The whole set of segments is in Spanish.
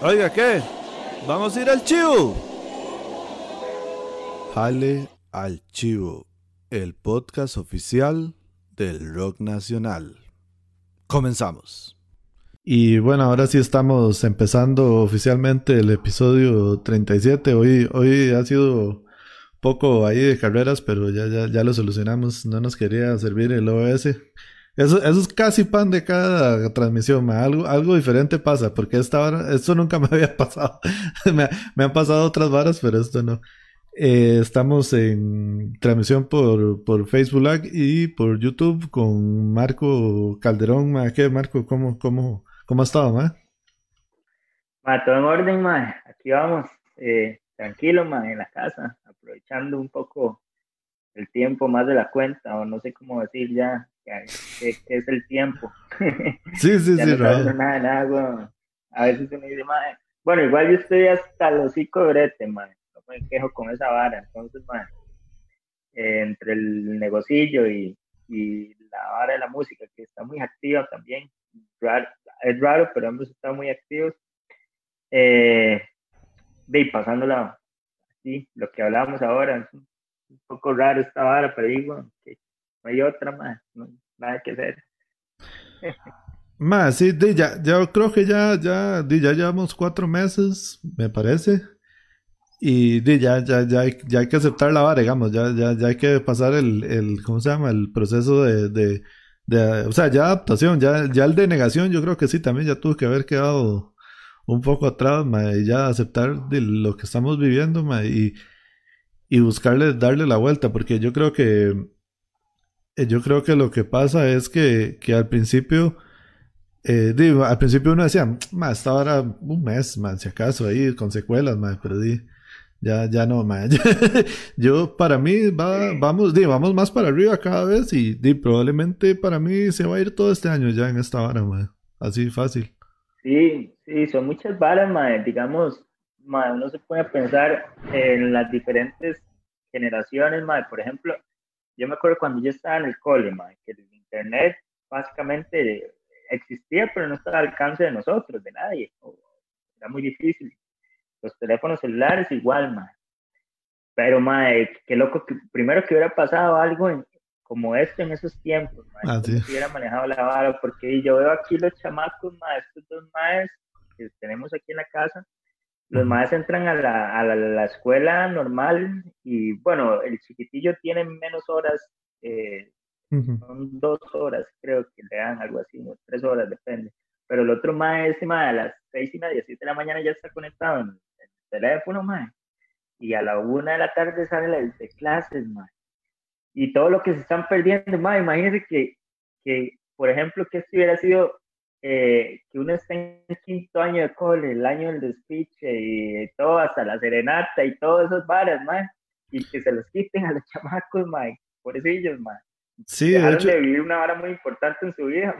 Oiga, ¿qué? ¿Vamos a ir al chivo? Jale al chivo, el podcast oficial del rock nacional. Comenzamos. Y bueno, ahora sí estamos empezando oficialmente el episodio 37. Hoy, hoy ha sido poco ahí de carreras, pero ya, ya, ya lo solucionamos. No nos quería servir el OS. Eso, eso es casi pan de cada transmisión, Algo, algo diferente pasa, porque esta hora, esto nunca me había pasado. me, me, han pasado otras varas, pero esto no. Eh, estamos en transmisión por, por Facebook Live y por YouTube con Marco Calderón. Ma. ¿Qué, Marco? ¿Cómo, cómo, cómo ha estado, ma? Ma, todo en orden, ma. Aquí vamos, eh, tranquilo, ma, en la casa, aprovechando un poco el tiempo más de la cuenta, o no sé cómo decir ya, que, es el tiempo. Sí, sí, sí, no nada, nada, A veces me dice, ma, bueno, igual yo estoy hasta los de brete, ma me quejo con esa vara. Entonces, eh, entre el negocillo y, y, la vara de la música, que está muy activa también, es raro, pero ambos están muy activos. Eh, y pasándola así, lo que hablábamos ahora, es un, poco raro esta vara, pero digo que no hay otra más, nada que hacer. Más, sí, ya, ya creo que ya, ya, ya llevamos cuatro meses, me parece, y ya, ya, ya, hay, ya hay que aceptar la vara, digamos, ya, ya, ya hay que pasar el, el ¿cómo se llama? El proceso de, de, o sea, ya adaptación, ya, ya el de negación, yo creo que sí, también ya tuvo que haber quedado un poco atrás, y ya aceptar lo que estamos viviendo, y, y buscarle, darle la vuelta, porque yo creo que, yo creo que lo que pasa es que, que al principio, eh, digo, al principio uno decía, más esta hora un mes, más si acaso ahí con secuelas, ma, pero di, ya, ya no, man. Yo, para mí, va, vamos, di, vamos más para arriba cada vez y di, probablemente para mí se va a ir todo este año ya en esta vara, man. Así fácil. Sí, sí, son muchas varas, man. Digamos, man, uno se puede pensar en las diferentes generaciones, man. Por ejemplo, yo me acuerdo cuando yo estaba en el cole, man, que el internet básicamente existía, pero no estaba al alcance de nosotros, de nadie. Era muy difícil los teléfonos celulares igual, ma. Pero, ma, qué loco que primero que hubiera pasado algo como esto en esos tiempos, ma. Ah, sí. hubiera manejado la vara, porque yo veo aquí los chamacos, ma, estos dos maes que tenemos aquí en la casa, los maes entran a la, a la, escuela normal y, bueno, el chiquitillo tiene menos horas, eh, son dos horas, creo que le dan algo así, tres horas, depende. Pero el otro maestro, ma, a las seis y media, siete de la mañana ya está conectado en, teléfono, mae. Y a la una de la tarde sale la de clases, mae. Y todo lo que se están perdiendo, mae. Imagínense que, que por ejemplo, que esto hubiera sido eh, que uno esté en quinto año de cole, el año del despiche y todo, hasta la serenata y todos esos bares, mae. Y que se los quiten a los chamacos, mae. Pobrecillos, mae. Sí, de hecho. de vivir una vara muy importante en su vida.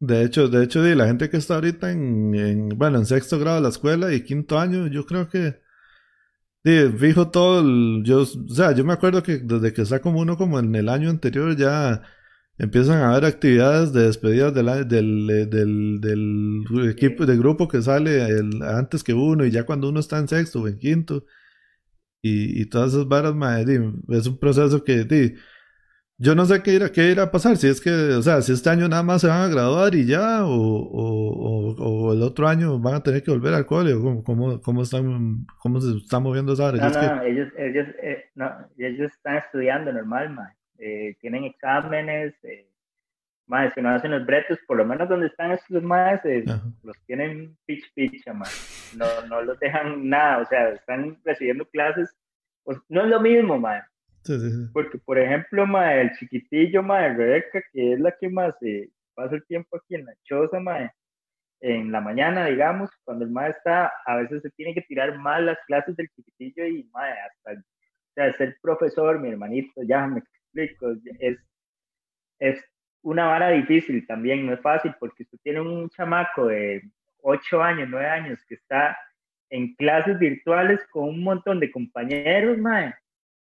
De hecho, de hecho, la gente que está ahorita en, bueno, en sexto grado de la escuela y quinto año, yo creo que, fijo todo, el, yo, o sea, yo me acuerdo que desde que está como uno como en el año anterior ya empiezan a haber actividades de despedidas del, del, del, del equipo, del grupo que sale antes que uno y ya cuando uno está en sexto o en quinto y, y todas esas varas, es un proceso que, yo no sé qué irá, qué irá a pasar, si es que, o sea, si este año nada más se van a graduar y ya, o, o, o, el otro año van a tener que volver al cole, o cómo, cómo, están, cómo se están moviendo esa área. No, no, ellos, ellos, eh, no, ellos están estudiando normal, ma. Eh, tienen exámenes, eh, más si no hacen los bretos, por lo menos donde están estos más, eh, los tienen pitch pitch, más. No, no los dejan nada, o sea, están recibiendo clases, pues no es lo mismo, más porque, por ejemplo, ma, el chiquitillo, ma, Rebeca, que es la que más eh, pasa el tiempo aquí en la choza, ma, en la mañana, digamos, cuando el ma está, a veces se tiene que tirar mal las clases del chiquitillo y, ma, hasta, o sea, ser profesor, mi hermanito, ya me explico, es, es una vara difícil también, no es fácil, porque usted tiene un chamaco de 8 años, 9 años, que está en clases virtuales con un montón de compañeros, mae,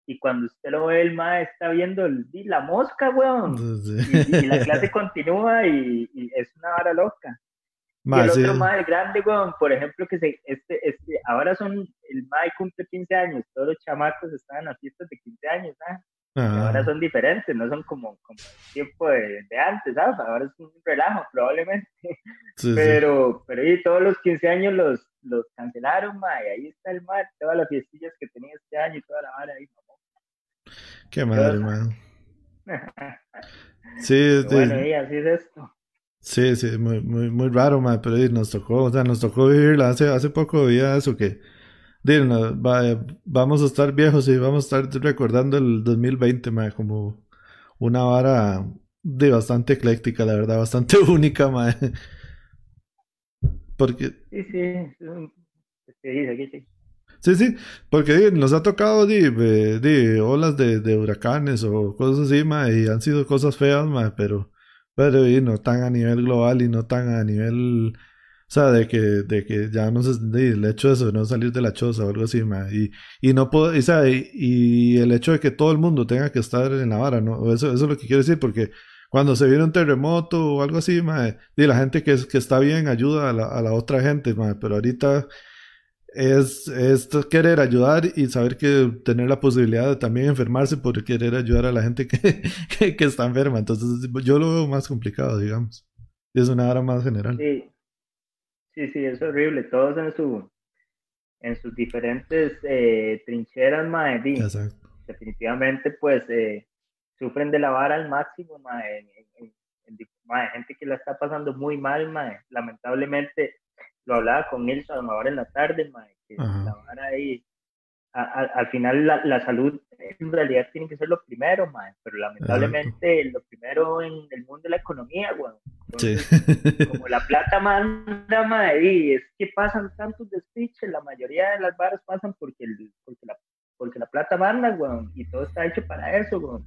y cuando usted lo ve, el mae está viendo la mosca, weón. Y, la clase continúa y, es una vara loca. y el otro mae grande, weón, por ejemplo, que se, este, este, ahora son, el mae cumple 15 años, todos los chamacos están en las fiestas de 15 años, Ahora son diferentes, no son como, como el tiempo de, de, antes, ¿sabes? Ahora es un relajo, probablemente. pero, pero y todos los 15 años los, los cancelaron, mae, ahí está el mae, todas las fiestillas que tenía este año y toda la vara ahí, mamá. Qué madre, mae. sí, bueno, y así es esto. Sí, sí, muy, muy, muy raro, man, pero nos tocó, o sea, nos tocó vivirla. Hace, hace poco veía eso que, vamos a estar viejos y vamos a estar recordando el 2020, man, como una vara de bastante ecléctica, la verdad, bastante única, man. Porque... Sí, sí, sí, sí. porque nos ha tocado de, olas de, de, huracanes o cosas así, ma, y han sido cosas feas, ma, pero pero y no tan a nivel global y no tan a nivel, sea, de que, de que ya no se, el hecho de eso, no salir de la choza o algo así, y, y no puedo, y, y, el hecho de que todo el mundo tenga que estar en la vara, ¿no? Eso, eso es lo que quiero decir, porque cuando se viene un terremoto o algo así, y la gente que, que está bien ayuda a la, a la otra gente, pero ahorita es, es querer ayudar y saber que tener la posibilidad de también enfermarse por querer ayudar a la gente que, que, está enferma. Entonces yo lo veo más complicado, digamos. Es una hora más general. Sí. Sí, sí, es horrible. Todos en su en sus diferentes eh, trincheras, mae, definitivamente pues eh, sufren de la vara al máximo, mae, gente que la está pasando muy mal, mae. lamentablemente lo hablaba con Nilson ahora en la tarde, que la ahí, al final la, salud en realidad tiene que ser lo primero, mae, pero lamentablemente lo primero en el mundo de la economía, bueno, como la plata manda, mae, y es que pasan tantos despiches, la mayoría de las barras pasan porque, el, porque, la, porque la plata manda, bueno, y todo está hecho para eso.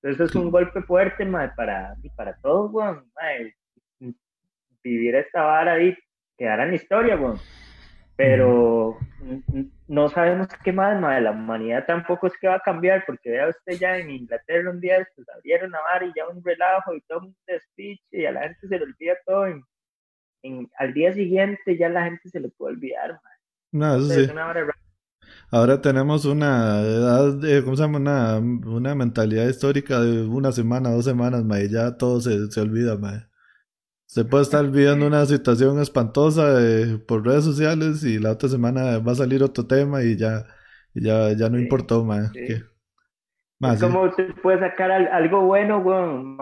Entonces es un golpe fuerte, mae, para, para todos, bueno, mae, vivir esta vara ahí quedará en la historia. Pero no sabemos qué más. La humanidad tampoco es que va a cambiar, porque vea usted ya en Inglaterra un día pues, abrieron a mar y ya un relajo y todo un speech y a la gente se le olvida todo. En, al día siguiente ya la gente se le puede olvidar, madre. No, eso sí. Ahora tenemos una edad, de, ¿cómo se llama? Una, una mentalidad histórica de una semana, dos semanas, madre. Ya todo se, se olvida, madre. Se puede estar viviendo una situación espantosa eh, por redes sociales y la otra semana va a salir otro tema y ya, ya, ya no importó, más. es como se puede sacar algo bueno, weón,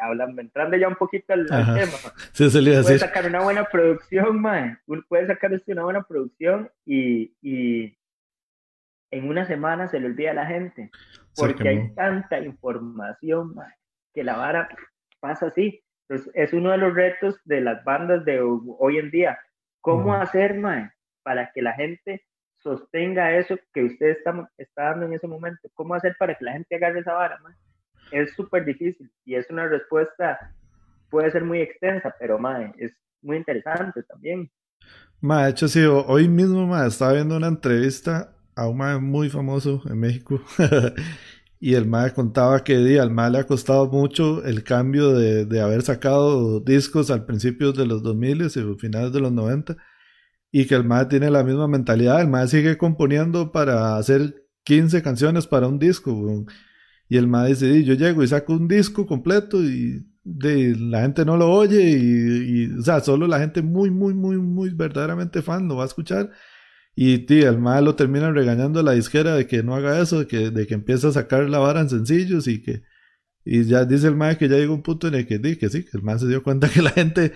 hablando, entrando ya un poquito al, tema. Sí, se le Puede sacar una buena producción, mae. Puede sacar una buena producción y, y en una semana se le olvida a la gente. Porque hay tanta información, mae, que la vara pasa así. Entonces, es uno de los retos de las bandas de hoy en día. ¿Cómo hacer, mae, para que la gente sostenga eso que usted está, está dando en ese momento? ¿Cómo hacer para que la gente agarre esa vara, mae? Es súper difícil y es una respuesta, puede ser muy extensa, pero, mae, es muy interesante también. Ma, de hecho, sí, hoy mismo, ma, estaba viendo una entrevista a un mae muy famoso en México Y el MAE contaba que al MAE le ha costado mucho el cambio de, de haber sacado discos al principio de los 2000 y finales de los 90 y que el MAE tiene la misma mentalidad. El MAE sigue componiendo para hacer 15 canciones para un disco. Y el MAE dice, yo llego y saco un disco completo y de, la gente no lo oye y, y, o sea, solo la gente muy, muy, muy, muy verdaderamente fan lo va a escuchar y tío, el mal lo termina regañando a la disquera de que no haga eso, de que, de que empieza a sacar la vara en sencillos y que y ya dice el mal que ya llegó un punto en el que, que sí, que el mal se dio cuenta que la gente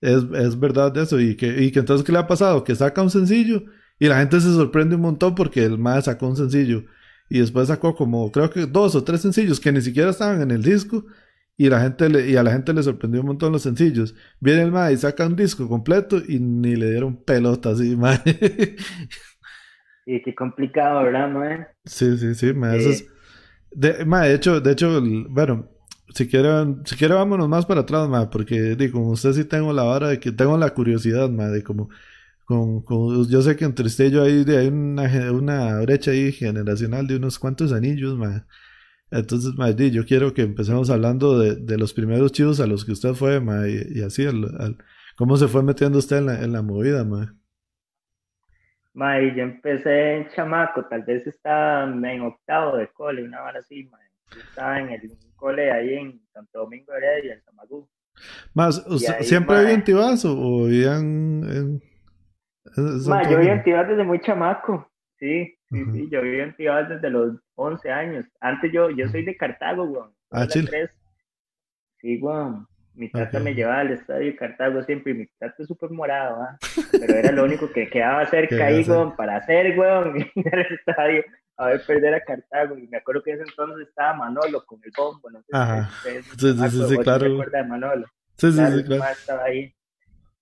es, es verdad de eso y que, y que entonces ¿qué le ha pasado? Que saca un sencillo y la gente se sorprende un montón porque el mal sacó un sencillo y después sacó como creo que dos o tres sencillos que ni siquiera estaban en el disco y, la gente le, y a la gente le sorprendió un montón los sencillos. Viene el mae y saca un disco completo y ni le dieron pelota así, mae. Y qué complicado, ¿verdad, mae? Sí, sí, sí, mae. de, mae, de hecho, de hecho, bueno, si quieren, si quieren vámonos más para atrás, mae, porque digo, usted sí tengo la vara de que tengo la curiosidad, mae, de como, con, yo sé que entre usted y yo hay, hay una, una brecha ahí generacional de unos cuantos anillos, mae. Entonces, Madrid, yo quiero que empecemos hablando de, de, los primeros chivos a los que usted fue, y, así, al, ¿Cómo se fue metiendo usted en la, en la movida, mae? Mae, yo empecé en chamaco, tal vez estaba en octavo de cole, una hora así, mae. Yo estaba en el cole ahí en Santo Domingo de Heredia, en Samagú. Más, ¿siempre en Tibás o, vivían en, Ma, yo viví en Tibás desde muy chamaco. Sí, sí, sí, yo viví en Tibás desde los 11 años. Antes yo, yo soy de Cartago, weón. Ah, Chile. Sí, weón. Mi tata me llevaba al estadio de Cartago siempre y mi tata es súper morado, ¿ah? Pero era lo único que quedaba cerca ahí, weón, para hacer, weón, ir al estadio a ver perder a Cartago. Y me acuerdo que en ese entonces estaba Manolo con el bombo, no sé Ajá. sí, sí, sí, sí, claro. de Manolo? Sí, sí, sí, claro. Estaba ahí.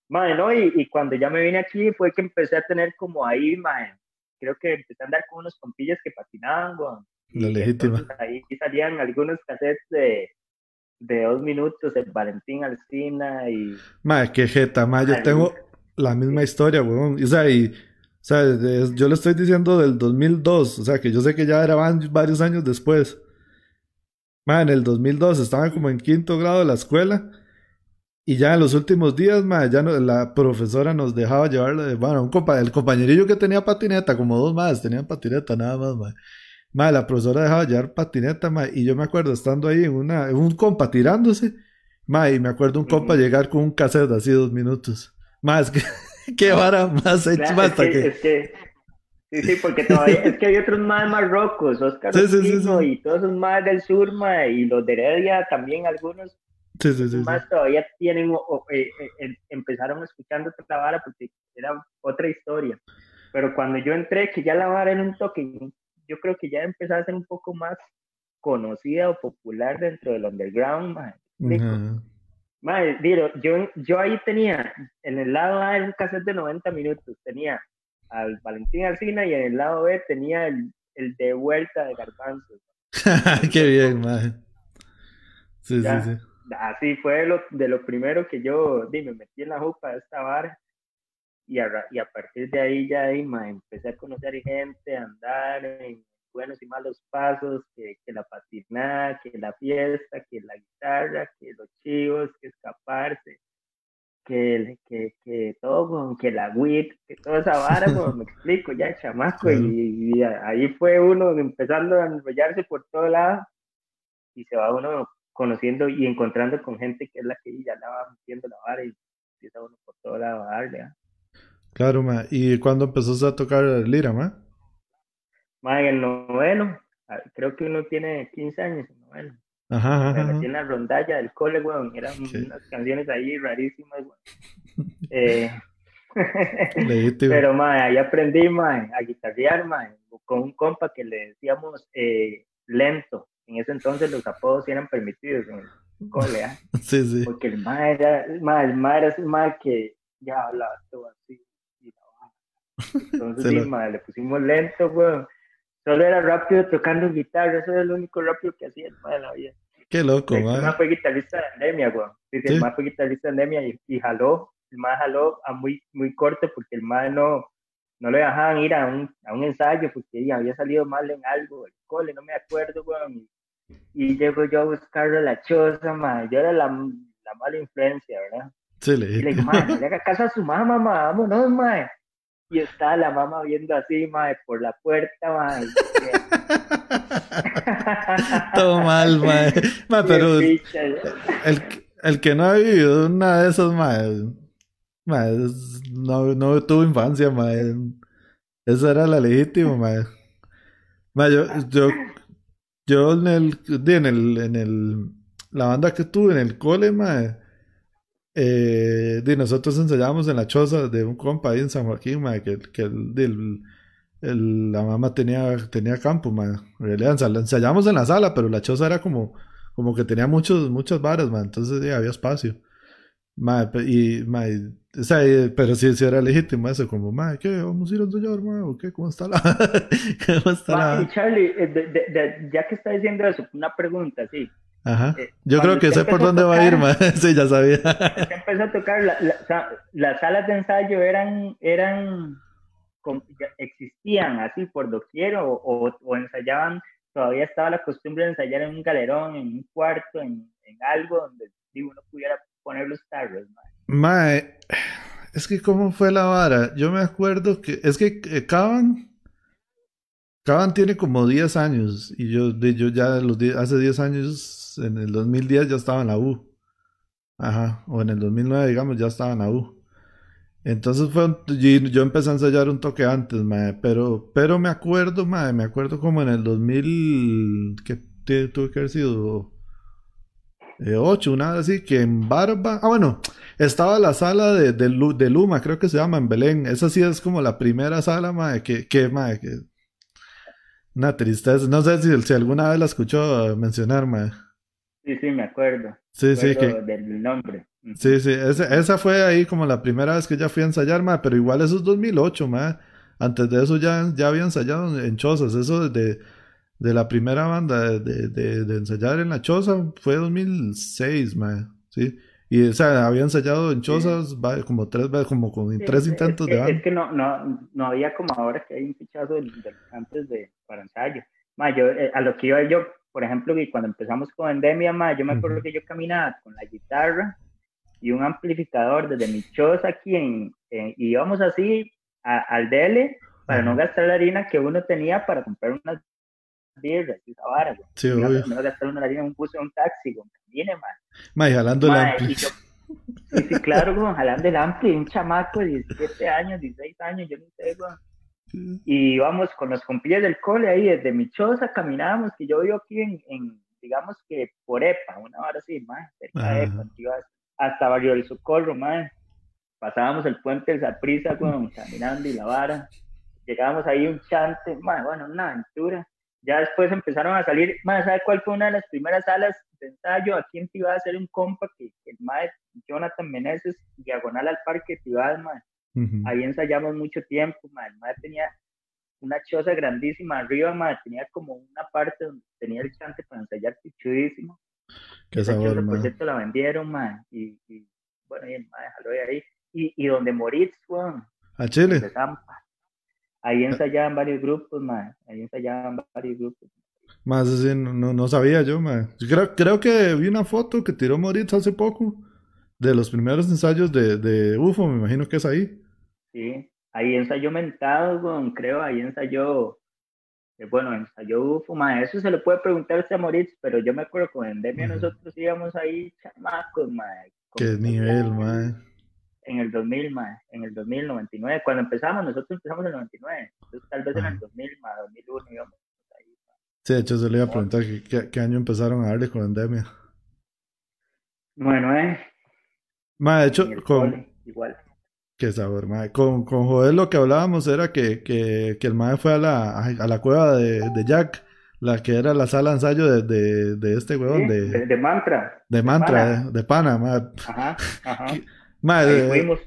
Madre, ¿no? Y, y, cuando ya me vine aquí fue que empecé a tener como ahí, madre, creo que empecé a andar con unos compillas que patinaban, weón. La legítima. Ahí salían algunos cassettes de de dos minutos, el Valentín Alcina y... Madre, qué jeta, madre, yo tengo la misma historia, weón. O sea, y, o sea, yo le estoy diciendo del 2002, o sea, que yo sé que ya eran varios años después. Madre, en el 2002 estaba como en quinto grado de la escuela y ya en los últimos días, madre, ya no, la profesora nos dejaba llevarle, bueno, un compa el compañerillo que tenía patineta, como dos más, tenían patineta nada más, madre. Madre, la profesora dejaba llevar patineta, madre, y yo me acuerdo estando ahí en una, en un compa tirándose, madre, y me acuerdo un compa llegar con un cassette así dos minutos. Más que, qué vara más hecho más que, que, sí, sí, porque todavía es que hay otros más marrocos, Oscar sí, sí, sí, y todos esos más del sur, madre, y los de Heredia también algunos. Sí, sí, sí, más todavía tienen, eh, eh, eh, empezaron escuchando otra vara porque era otra historia. Pero cuando yo entré, que ya la vara era un toque, yo creo que ya empezaba a ser un poco más conocida o popular dentro del underground, madre. yo, yo ahí tenía, en el lado A era un cassette de 90 minutos, tenía al Valentín Alcina y en el lado B tenía el, el de vuelta de Garbanzos. Qué bien, madre. Sí, sí, sí. Así fue lo, de lo primero que yo di, me metí en la jupa de esta vara y a, y a partir de ahí ya ahí, empecé a conocer gente, a andar en buenos y malos pasos, que, que la patinada, que la fiesta, que la guitarra, que los chivos, que escaparse, que, que, que todo, que la WIT, que toda esa vara, me explico, ya chamaco, y, ahí fue uno empezando a enrollarse por todo lado y se va uno conociendo y encontrando con gente que es la que ya la va metiendo la vara y empieza uno por todo lado a darle. ¿ah? Claro, ma. ¿Y cuándo empezaste a tocar lira, ma? Ma, en el noveno. Creo que uno tiene 15 años en noveno. Ajá, ajá. En la rondalla del cole, weón. Eran unas canciones ahí rarísimas, weón. Eh... Pero, ma, ahí aprendí, ma, a guitarrear, ma, con un compa que le decíamos eh, lento. En ese entonces los apodos eran permitidos en el cole, ¿eh? Sí, sí. Porque el ma era, el ma era ese ma que ya hablaba todo así entonces, sí, le pusimos lento, weón. Solo era rápido tocando guitarra, eso era lo único rápido que hacía el de la vida. Qué loco, El más fue guitarrista de Anemia, weón. Sí, El más fue guitarrista de Anemia y, jaló, el más jaló a muy, muy corto porque el más no, no le dejaban ir a un, a un ensayo porque había salido mal en algo, el cole, no me acuerdo, weón. Y, llego yo a buscarlo a la choza, man. Yo era la, la mala influencia, ¿verdad? Sí, le. Y le digo, man, le haga caso a su mamá, mamá, vámonos, man y está la mamá viendo así, mae, por la puerta, mae. Todo mal, mae. mae pero el, el, que no ha vivido una de esas, mae no, no tuvo infancia, mae. Esa era la legítima, mae. mae yo, yo, yo en el, en el, en el, la banda que tuve en el cole, mae eh, nosotros ensayábamos en la choza de un compa ahí en San Joaquín, que, que el, la mamá tenía, tenía campo, en realidad ensayábamos en la sala, pero la choza era como, como que tenía muchos, muchas varas, entonces había espacio. y, o sea, pero sí, sí, era legítimo eso, como, ¿qué? ¿Vamos a ir a ensayar, ¿O qué? ¿Cómo está la...? ¿Cómo está la... Charlie, eh, ya que está diciendo eso, una pregunta, sí. Ajá. Eh, Yo creo que sé por dónde va a ir, ma. sí, ya sabía. empezó a tocar, la, las salas de ensayo eran, eran, existían así por doquier o, o, ensayaban, todavía estaba la costumbre de ensayar en un galerón, en un cuarto, en, en algo donde uno pudiera poner los tarros, ma. Es que, ¿cómo fue la vara? Yo me acuerdo que. Es que eh, Caban. Caban tiene como 10 años. Y yo, yo ya los hace 10 años, en el 2010 ya estaba en la U. Ajá. O en el 2009, digamos, ya estaba en la U. Entonces fue yo empecé a ensayar un toque antes, pero, pero me acuerdo, me acuerdo como en el 2000, que tuve que haber sido 8, eh, una vez así, que en Barba, ah bueno, estaba la sala de, de, Luma, creo que se llama, en Belén, esa sí es como la primera sala, madre, que, que, madre, que, una tristeza, no sé si, si alguna vez la escuchó mencionar, madre. Sí, sí, me acuerdo. Sí, sí, que... Del nombre. Sí, sí, esa, fue ahí como la primera vez que ya fui a ensayar, ma, pero igual eso es 2008, ma. Antes de eso ya, ya había ensayado en Chozas, eso de, de la primera banda de, de, ensayar en la Choza fue 2006, ma, ¿sí? Y, o sea, había ensayado en Chozas como tres como con tres intentos de banda. Es que no, no, no había como ahora que hay un fichazo antes de, para ensayo. Ma, yo, eh, a lo que iba yo, por ejemplo, que cuando empezamos con Endemia, ma, yo me acuerdo que yo caminaba con la guitarra y un amplificador desde mi choza aquí en, y íbamos así al DL para no gastar la harina que uno tenía para comprar unas birras y esa vara. Sí, no, no gastar una harina en un bus o un taxi, viene más. Ma, jalando el ampli. sí, sí, claro, jalando el ampli, un chamaco de 17 años, 16 años, yo no sé, Y íbamos con los compillas del cole ahí, desde mi choza caminábamos, que yo vivo aquí en, en digamos que por EPA, una hora así, más cerca de EPA, hasta Barrio del Socorro, madre. Pasábamos el puente del Zaprisa, caminando y la vara. Llegábamos ahí un chante, madre, bueno, una aventura. Ya después empezaron a salir, madre, ¿sabe cuál fue una de las primeras salas de ensayo? Aquí en Tibás hacer un compa que, el madre Jonathan Meneses, diagonal al parque Tibás, madre. Ahí ensayamos mucho tiempo. El madre tenía una choza grandísima arriba, madre. Tenía como una parte donde tenía el chante para ensayar pichudísimo Qué sabor, man. proyecto la vendieron. Y, y bueno, y el de ahí. Y, y donde Moritz, weón. A Chile. Ahí ensayaban varios grupos, man. Ahí ensayaban varios grupos. Más así, no, no sabía yo, man. Creo, creo que vi una foto que tiró Moritz hace poco de los primeros ensayos de, de UFO, me imagino que es ahí. Sí, ahí ensayó Mentado, creo, ahí ensayó eh, bueno, ensayó UFO, ma, eso se le puede preguntar a Moritz, pero yo me acuerdo con Endemia nosotros íbamos ahí chamacos, ma. Qué nivel, ma. En el 2000, ma, en el 2099, cuando empezamos, nosotros empezamos en el 99, entonces tal vez en el 2000, ma, 2001 íbamos ahí, ma. Sí, de hecho se le iba a preguntar qué, año empezaron a darle con Endemia. Bueno, eh. Ma, de hecho, con... igual. Qué sabor, mae. Con, con Joel lo que hablábamos era que, que, que el mae fue a la, a la cueva de, de, Jack, la que era la sala de ensayo de, de, de este huevón. de, de, Mantra. De Mantra, de, Pana, mae. Ajá, ajá. Mae, eh,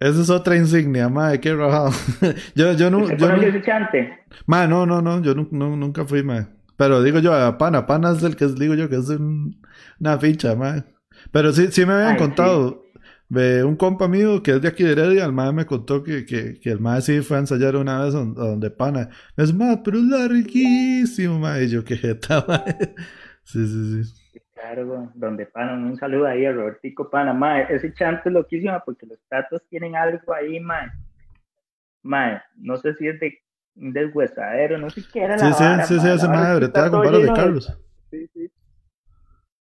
esa es otra insignia, mae, qué rajado. yo, yo no. Yo no ese chante? Mae, no, no, no, yo no, nunca fui, mae. Pero digo yo, a Pana, Pana es el que digo yo que es una ficha, mae. Pero sí, sí me habían contado. Ve, un compa mío que es de aquí de Heredia, el madre me contó que, que, que el madre sí fue a ensayar una vez a donde, pana. Me dice, madre, pero es larguísimo, madre. Y yo, qué jeta, madre. Sí, sí, sí. Claro, donde pana, un saludo ahí a Robertico Pana, madre. Ese chante es loquísimo porque los tatos tienen algo ahí, madre. Madre, no sé si es de un deshuesadero, no sé qué era la Sí, sí, sí, sí, ese madre, con palos de Carlos. Sí, sí.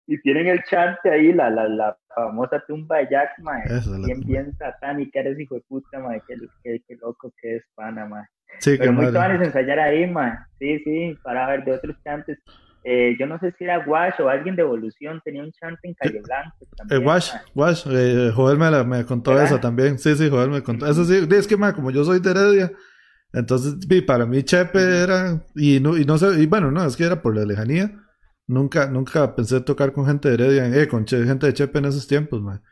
Y tienen el chante ahí, la, la, la famosa tumba de Jack, mae. bien, bien satánica, eres hijo de puta, mae. Qué, qué, loco que es pana, mae. Sí, Pero muy padre ensayar ahí, mae. Sí, sí, para ver de otros chantes. Eh, yo no sé si era Wash o alguien de Evolución, tenía un chante en Calle Blanco. También, eh, Wash, Wash, eh, Joel me, la, me contó eso también. Sí, sí, Joel me contó. Eso sí, es que, mae, como yo soy de Heredia, entonces, para mí Chepe era, y no, y no sé, y bueno, no, es que era por la lejanía Nunca, nunca pensé tocar con gente de Heredia, eh, con gente de Chepe en esos tiempos, man.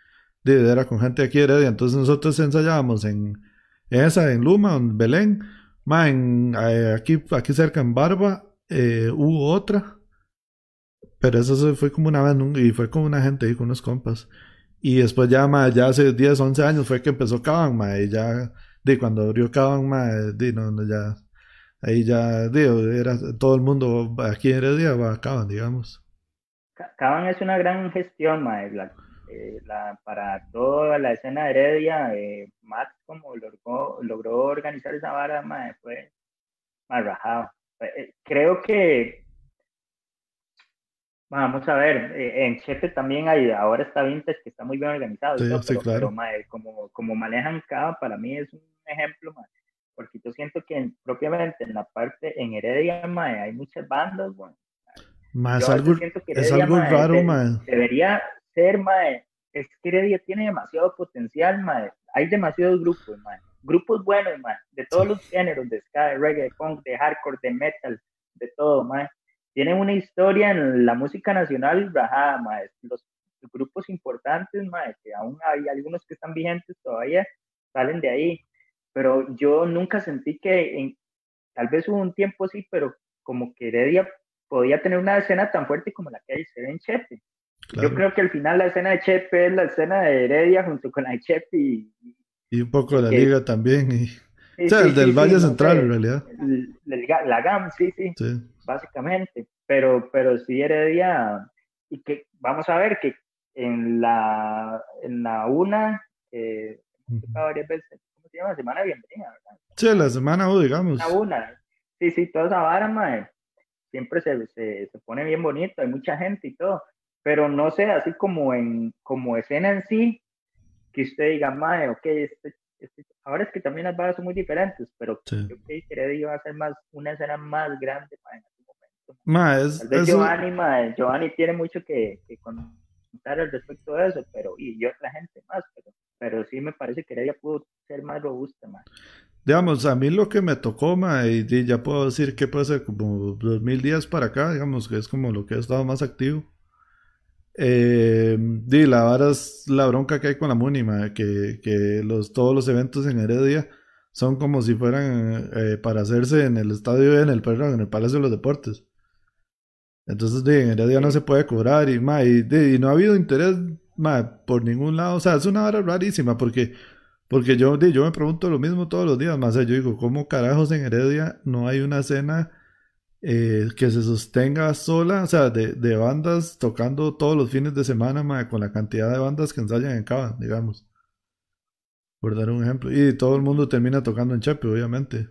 Era con gente aquí de Heredia. Entonces nosotros ensayábamos en, esa, en Luma, en Belén. Man, eh, aquí, aquí cerca en Barba eh, hubo otra. Pero eso fue como una vez, y fue con una gente ahí, con unos compas. Y después ya, ya hace 10, 11 años fue que empezó Caban, ma, y ya, de cuando abrió Caban, ma, no, no, ya, ahí ya, digo, era todo el mundo aquí en Heredia acaban, digamos. Caban es una gran gestión, maestra. eh, la, para toda la escena de Heredia, eh, Max como logró, logró organizar esa vara, mae, fue más rajado. Eh, creo que, vamos a ver, en Chepe también hay, ahora está Vintage que está muy bien organizado, sí, pero, como, como manejan cada, para mí es un ejemplo, mae, porque yo siento que propiamente en la parte, en Heredia, mae, hay muchas bandas, bueno, más algo, es algo raro, mae. Debería ser, mae. Es que Heredia tiene demasiado potencial, mae. Hay demasiados grupos, mae. Grupos buenos, mae. De todos los géneros, de ska, de reggae, de punk, de hardcore, de metal, de todo, mae. Tienen una historia en la música nacional rajada, mae. Los grupos importantes, mae, que aún hay algunos que están vigentes todavía, salen de ahí. Pero yo nunca sentí que, en, tal vez hubo un tiempo sí, pero como que Heredia podía tener una escena tan fuerte como la que hay en Chepe. Yo creo que al final la escena de Chepe es la escena de Heredia junto con la de Chepe y, y un poco de la liga también. Y, o sea, el del Valle Central en realidad. la GAM, sí, sí, básicamente. Pero, pero sí Heredia, y que vamos a ver que en la, en la una, eh, varias veces, ¿cómo se llama? Semana bienvenida, ¿verdad? Sí, la semana U, digamos. La una, sí, sí, toda esa vara, siempre se, se, se, pone bien bonito, hay mucha gente y todo, pero no sé, así como en como escena en sí, que usted diga, mae, ok, este, este, ahora es que también las barras son muy diferentes, pero yo creo que Heredia va a ser más, una escena más grande mae, Mae, es, Tal vez Giovanni, mae, Giovanni tiene mucho que, que contar al respecto de eso, pero, y, yo otra gente más, pero, pero sí me parece que Heredia pudo ser más robusta, mae. Digamos, a mí lo que me tocó, ma, y ya puedo decir que puede ser como dos mil días para acá, digamos, que es como lo que ha estado más activo. Eh, di, la vara es la bronca que hay con la Muni, que, que los, todos los eventos en Heredia son como si fueran eh, para hacerse en el estadio, en el, perdón, en el Palacio de los Deportes. Entonces, en Heredia no se puede cobrar y, ma, y, no ha habido interés por ningún lado. O sea, es una vara rarísima porque porque yo, yo me pregunto lo mismo todos los días, más yo digo, ¿cómo carajos en Heredia no hay una escena eh, que se sostenga sola, o sea, de, bandas tocando todos los fines de semana, con la cantidad de bandas que ensayan en Cava, digamos? Por dar un ejemplo. Y todo el mundo termina tocando en Chepe, obviamente.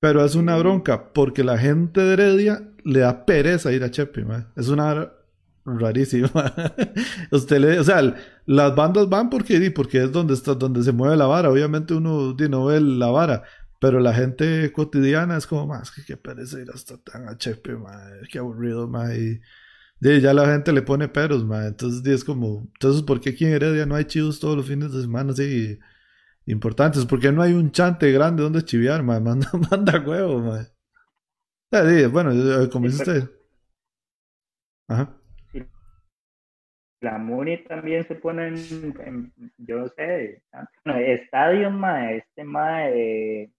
Pero es una bronca, porque la gente de Heredia le da pereza ir a Chepe, es una rarísima. Usted le, o sea, las bandas van porque, porque es donde está, donde se mueve la vara. Obviamente uno no ve la vara, pero la gente cotidiana es como más que qué pereza ir hasta tan a chepe, madre, qué aburrido, madre. Y, ya la gente le pone peros, madre. Entonces es como, entonces ¿por qué aquí en Heredia no hay chivos todos los fines de semana así importantes? porque no hay un chante grande donde chiviar, madre? Manda, manda huevo, madre. bueno, como dice usted. Ajá la Muni también se pone en, yo no sé, no, estadio, ma, este ma, eh,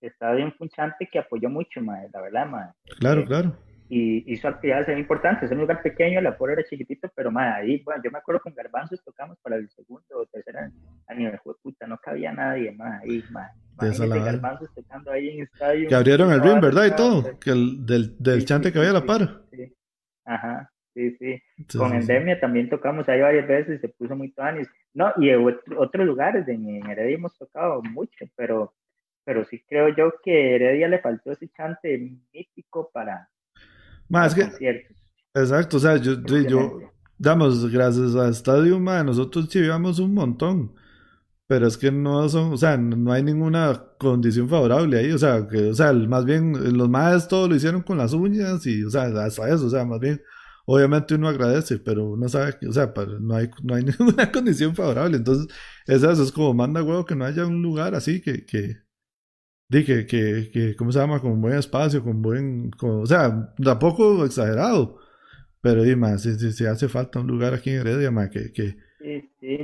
estadio Punchante que apoyó mucho, ma, la verdad, ma. Claro, claro. Y hizo actividades muy importantes, es un lugar pequeño, el aforo era chiquitito, pero ma, ahí, bueno, yo me acuerdo con Garbanzos tocamos para el segundo o tercer año de puta, no cabía nadie, ma, ahí, ma. Garbanzos tocando ahí en estadio. Que abrieron el ring, ¿verdad? Y todo, que el, del, del chante que había a la par. Sí. Ajá, sí, sí. Con Endemia también tocamos ahí varias veces, se puso muy tuanis. No, y en otros lugares, en, Heredia hemos tocado mucho, pero, pero sí creo yo que Heredia le faltó ese chante mítico para, más que, Exacto, o sea, yo, yo, damos, gracias a Estadio, nosotros llevamos un montón. Pero es que no son, o sea, no hay ninguna condición favorable ahí, o sea, que, o sea, más bien los más todo lo hicieron con las uñas y, o sea, hasta eso, o sea, más bien obviamente uno agradece, pero uno sabe que, o sea, no hay, no hay ninguna condición favorable. Entonces, eso, es como manda huevo que no haya un lugar así que, que, que, que, que ¿cómo se llama? Con buen espacio, con buen, o sea, tampoco exagerado, pero y más, si, hace falta un lugar aquí en Heredia, más que, que, sí, sí,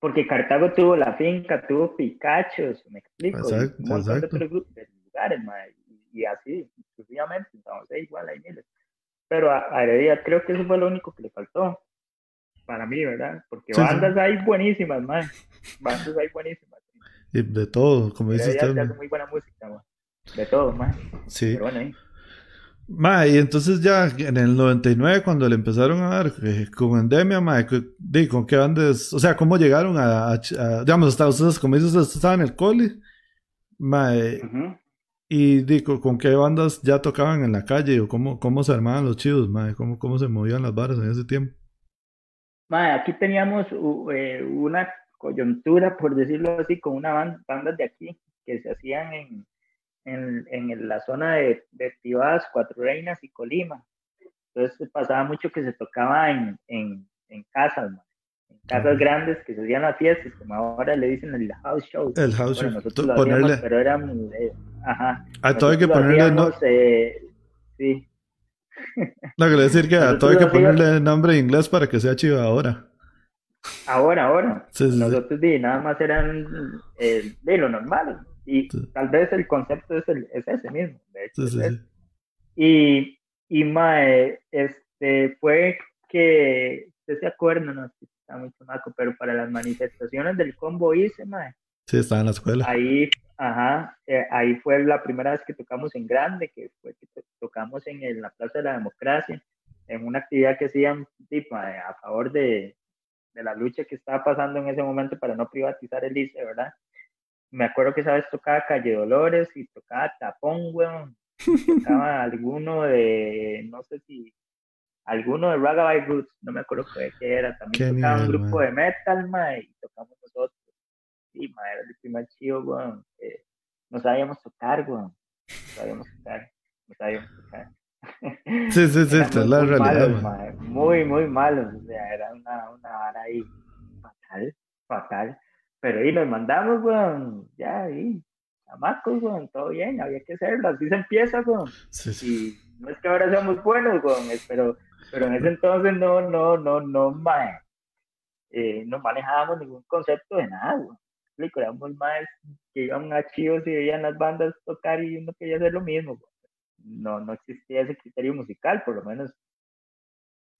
Porque Cartago tuvo la finca, tuvo Pikachu, me explico. Exacto, un montón de lugares, y, así, sucesivamente, entonces igual hay miles. Pero a, Heredia creo que eso fue lo único que le faltó. Para mí, ¿verdad? Porque bandas hay buenísimas, man. Bandas hay buenísimas. Y de todo, como dice usted. muy buena música, man. De todo, man. Sí. Pero bueno, ahí. Ma, y entonces ya en el 99 cuando le empezaron a dar eh, como endemia, ma, ¿con qué bandas? O sea, ¿cómo llegaron a, digamos, hasta ustedes, como dices, estaban en el cole? Ma, eh, y digo, ¿con qué bandas ya tocaban en la calle? ¿O cómo, cómo se armaban los chidos, ma? ¿Cómo, ¿Cómo se movían las barras en ese tiempo? Ma, aquí teníamos eh, una coyuntura, por decirlo así, con una banda, bandas de aquí que se hacían en en, en la zona de, de Tibás, Cuatro Reinas y Colima. Entonces pasaba mucho que se tocaba en, en, en casas, en casas grandes que se hacían las fiestas, como ahora le dicen el house show. El house show. Nosotros lo ponerle... pero era muy, eh, ajá. A todo hay que ponerle no... eh, sí. No, quiero decir que a todo hay que ponerle nombre en inglés para que sea chido ahora. Ahora, ahora. Sí, sí, Nosotros sí. nada más eran eh, de lo normal, y tal vez el concepto es, el, es ese mismo, de hecho. Y, y mae, este, fue que, usted se acuerda, no está muy chamaco, pero para las manifestaciones del combo hice, mae. Sí, estaba en la escuela. Ahí, ajá, eh, ahí fue la primera vez que tocamos en grande, que fue que tocamos en, en la Plaza de la Democracia, en una actividad que hacían tipo, a favor de, de la lucha que estaba pasando en ese momento para no privatizar el ICE, ¿verdad? me acuerdo que esa vez tocaba Calle Dolores y tocaba Tapón, weón. Tocaba alguno de, no sé si, alguno de Ragabay Roots, no me acuerdo qué, era. También tocaba un grupo de metal, ma, y tocamos nosotros. Sí, ma, era el primer chido, weón. no sabíamos tocar, weón. No sabíamos tocar, no sabíamos tocar. Sí, sí, sí, esta es la realidad. Malos, muy, muy malos. O sea, era una, una vara ahí fatal, fatal. Pero ahí nos mandamos, weón, ya ahí, chamacos, weón, todo bien, había que hacerlo, así se empieza, weón. Y no es que ahora seamos buenos, weón, pero, pero en ese entonces no, no, no, no, mae, eh, no manejábamos ningún concepto de nada, weón. Éramos más que iban a chivos y veían las bandas tocar y uno quería hacer lo mismo, weón. No, no existía ese criterio musical, por lo menos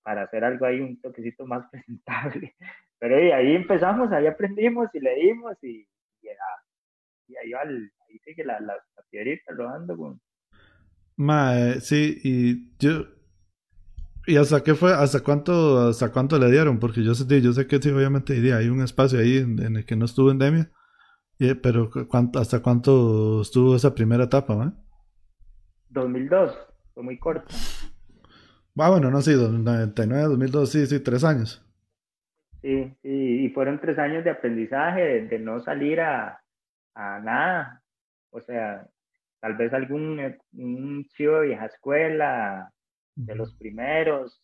para hacer algo ahí un toquecito más presentable. Pero ahí, empezamos, ahí aprendimos y leímos y, y, y ahí, va ahí sigue la, la, la piedrita rodando. Con... Ma, sí, y yo... ¿Y hasta qué fue? ¿Hasta cuánto, hasta cuánto le dieron? Porque yo sé, yo sé que sí, obviamente hay un espacio ahí en, el que no estuvo endemia. Pero ¿hasta cuánto estuvo esa primera etapa, ¿va? 2002, fue muy corto. Ah, bueno, no, sí, 99, 2002, sí, sí, tres años. Sí, sí, y fueron tres años de aprendizaje, de, no salir a, a, nada. O sea, tal vez algún un chivo de vieja escuela, de los primeros,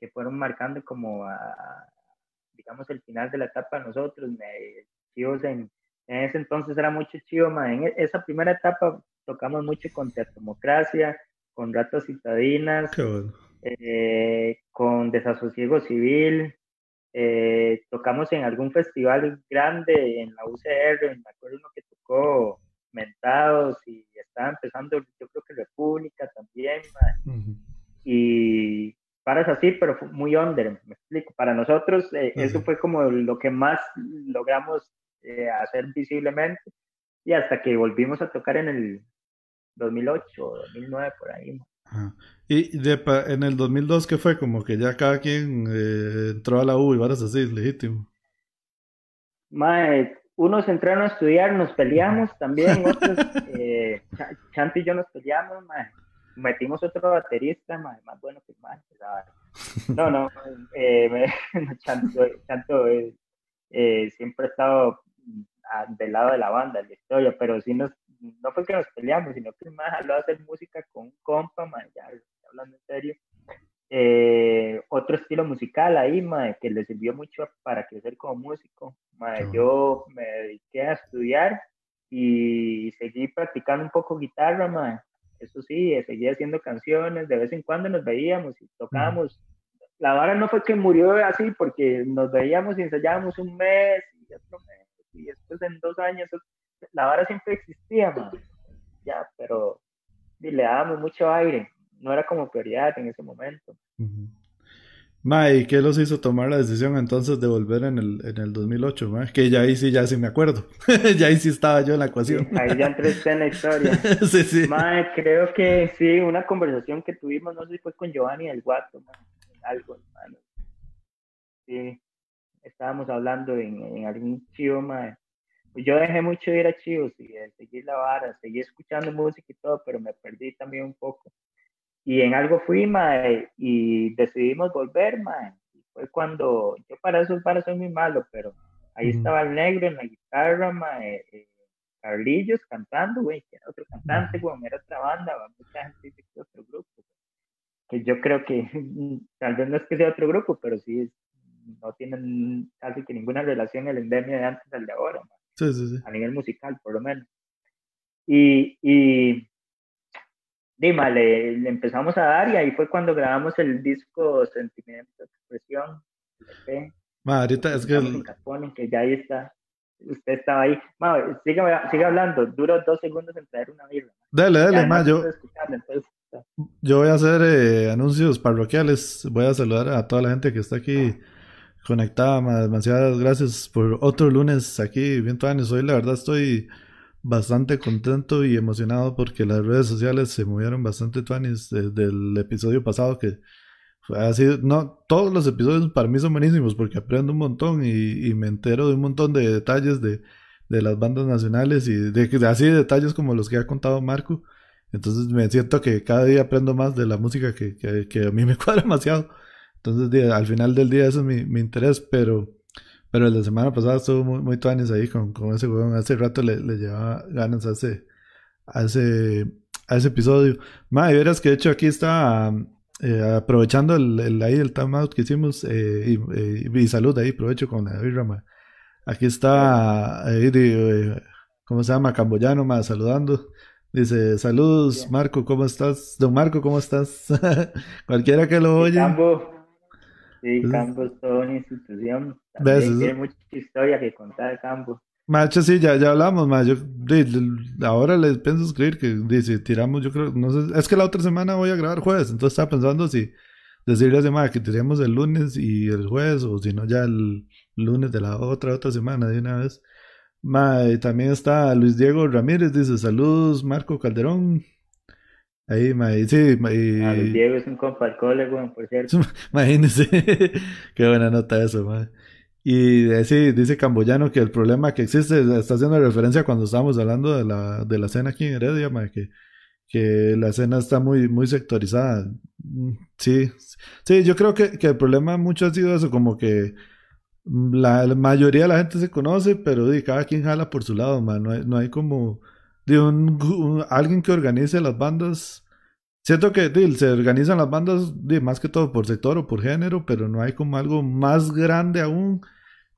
que fueron marcando como, a, digamos, el final de la etapa de nosotros. Me, chivos en, en ese entonces era mucho chivo, en e, esa primera etapa tocamos mucho con Democracia, con Ratas Citadinas, eh, con Desasosiego Civil, eh, tocamos en algún festival grande en la UCR, me acuerdo uno que tocó Mentados y estaba empezando, yo creo que República también, y paras así, pero fue muy under, me explico. Para nosotros eh, eso fue como lo que más logramos eh, hacer visiblemente y hasta que volvimos a tocar en el 2008 o 2009 por ahí. Y de, en el 2002, ¿qué fue? Como que ya cada quien eh, entró a la U y varas así, legítimo. Mae, unos entraron a estudiar, nos peleamos también, otros, eh, Chanto y yo nos peleamos, mae. metimos otro baterista, mae, más bueno que más. No, no, eh, Chanto, Chanto eh, siempre ha estado del lado de la banda, de la historia, pero sí nos no fue que nos peleamos, sino que más habló de hacer música con un compa, ya, hablando en serio. Eh, otro estilo musical ahí, que le sirvió mucho para crecer como músico. Yo me dediqué a estudiar y seguí practicando un poco guitarra, Eso sí, seguí haciendo canciones, de vez en cuando nos veíamos y tocábamos. La vara no fue que murió así, porque nos veíamos y ensayábamos un mes y otro mes, y después en dos años la vara siempre existía, Ya, pero le dábamos mucho aire. No era como prioridad en ese momento. Ma, ¿y qué los hizo tomar la decisión entonces de volver en el, en el 2008? Ma? Que ya ahí sí, ya sí me acuerdo. ya ahí sí estaba yo en la ecuación. ahí ya entré en la historia. sí, sí. Ma, creo que sí, una conversación que tuvimos, no sé si fue con Giovanni del Guato, ma, algo, hermano. Sí, estábamos hablando en, en algún chivo, ma. Pues yo dejé mucho de ir a chivos y de seguir la vara, seguí escuchando música y todo, pero me perdí también un poco. Y en algo fui, mae, y decidimos volver, mae. Y fue cuando, yo para eso para soy muy malo, pero ahí estaba el negro en la guitarra, mae, eh, Carlillos cantando, güey, que era otro cantante, güey, era otra banda, mucha gente dice que otro grupo. Que yo creo que, tal vez no es que sea otro grupo, pero sí no tienen casi que ninguna relación el endemio de antes al de ahora, mae. Sí, sí, sí. A nivel musical, por lo menos. Y, y Dima, le, le, empezamos a dar y ahí fue cuando grabamos el disco Sentimiento, Expresión. Ma, ahorita es que... El... que ya ahí está. Usted estaba ahí. Ma, sigue, sigue hablando. Duró dos segundos en traer una birra. Dale, dale, ma, yo... Yo voy a hacer eh, anuncios parroquiales. Voy a saludar a toda la gente que está aquí conectada. Ma, demasiadas gracias por otro lunes aquí. Bien, años. Hoy la verdad estoy bastante contento y emocionado porque las redes sociales se movieron bastante tuanis desde el episodio pasado que fue así, no, todos los episodios para mí son buenísimos porque aprendo un montón y, me entero de un montón de detalles de, las bandas nacionales y de, así detalles como los que ha contado Marco. Entonces me siento que cada día aprendo más de la música que, a mí me cuadra demasiado. Entonces al final del día eso es mi, mi interés, pero pero el de semana pasada estuvo muy, muy tuanis ahí con, con ese huevón. Hace rato le, le llevaba ganas a ese, a ese, a ese episodio. Ma, y verás que de hecho aquí está eh, aprovechando el, el, ahí el time out que hicimos eh, y, eh, y, salud ahí, aprovecho con la birra, Aquí está, eh, ¿cómo se llama? Camboyano, ma, saludando. Dice, saludos, Marco, ¿cómo estás? Don Marco, ¿cómo estás? Cualquiera que lo oye. Sí, Campos toda una institución. tiene mucha historia que contar Campos. Macho, sí, ya, ya hablamos, macho. ahora les pienso escribir que dice, tiramos, yo creo, no sé, es que la otra semana voy a grabar jueves, entonces estaba pensando si decirle a semana que tiremos el lunes y el jueves, o si no, ya el lunes de la otra, otra semana de una vez. Ma, también está Luis Diego Ramírez, dice, saludos, Marco Calderón. Ahí, sí, ma, ah, Diego es un compa al cole, por cierto. Imagínese, qué buena nota eso, ma. Y sí, dice Camboyano que el problema que existe, está haciendo referencia cuando estábamos hablando de la, de la cena aquí en Heredia, ma, que, que la escena está muy, muy sectorizada. Mm, sí, sí, yo creo que, que el problema mucho ha sido eso, como que la, mayoría de la gente se conoce, pero cada quien jala por su lado, ma. No hay, no hay como de un, alguien que organice las bandas. Siento que se organizan las bandas más que todo por sector o por género, pero no hay como algo más grande aún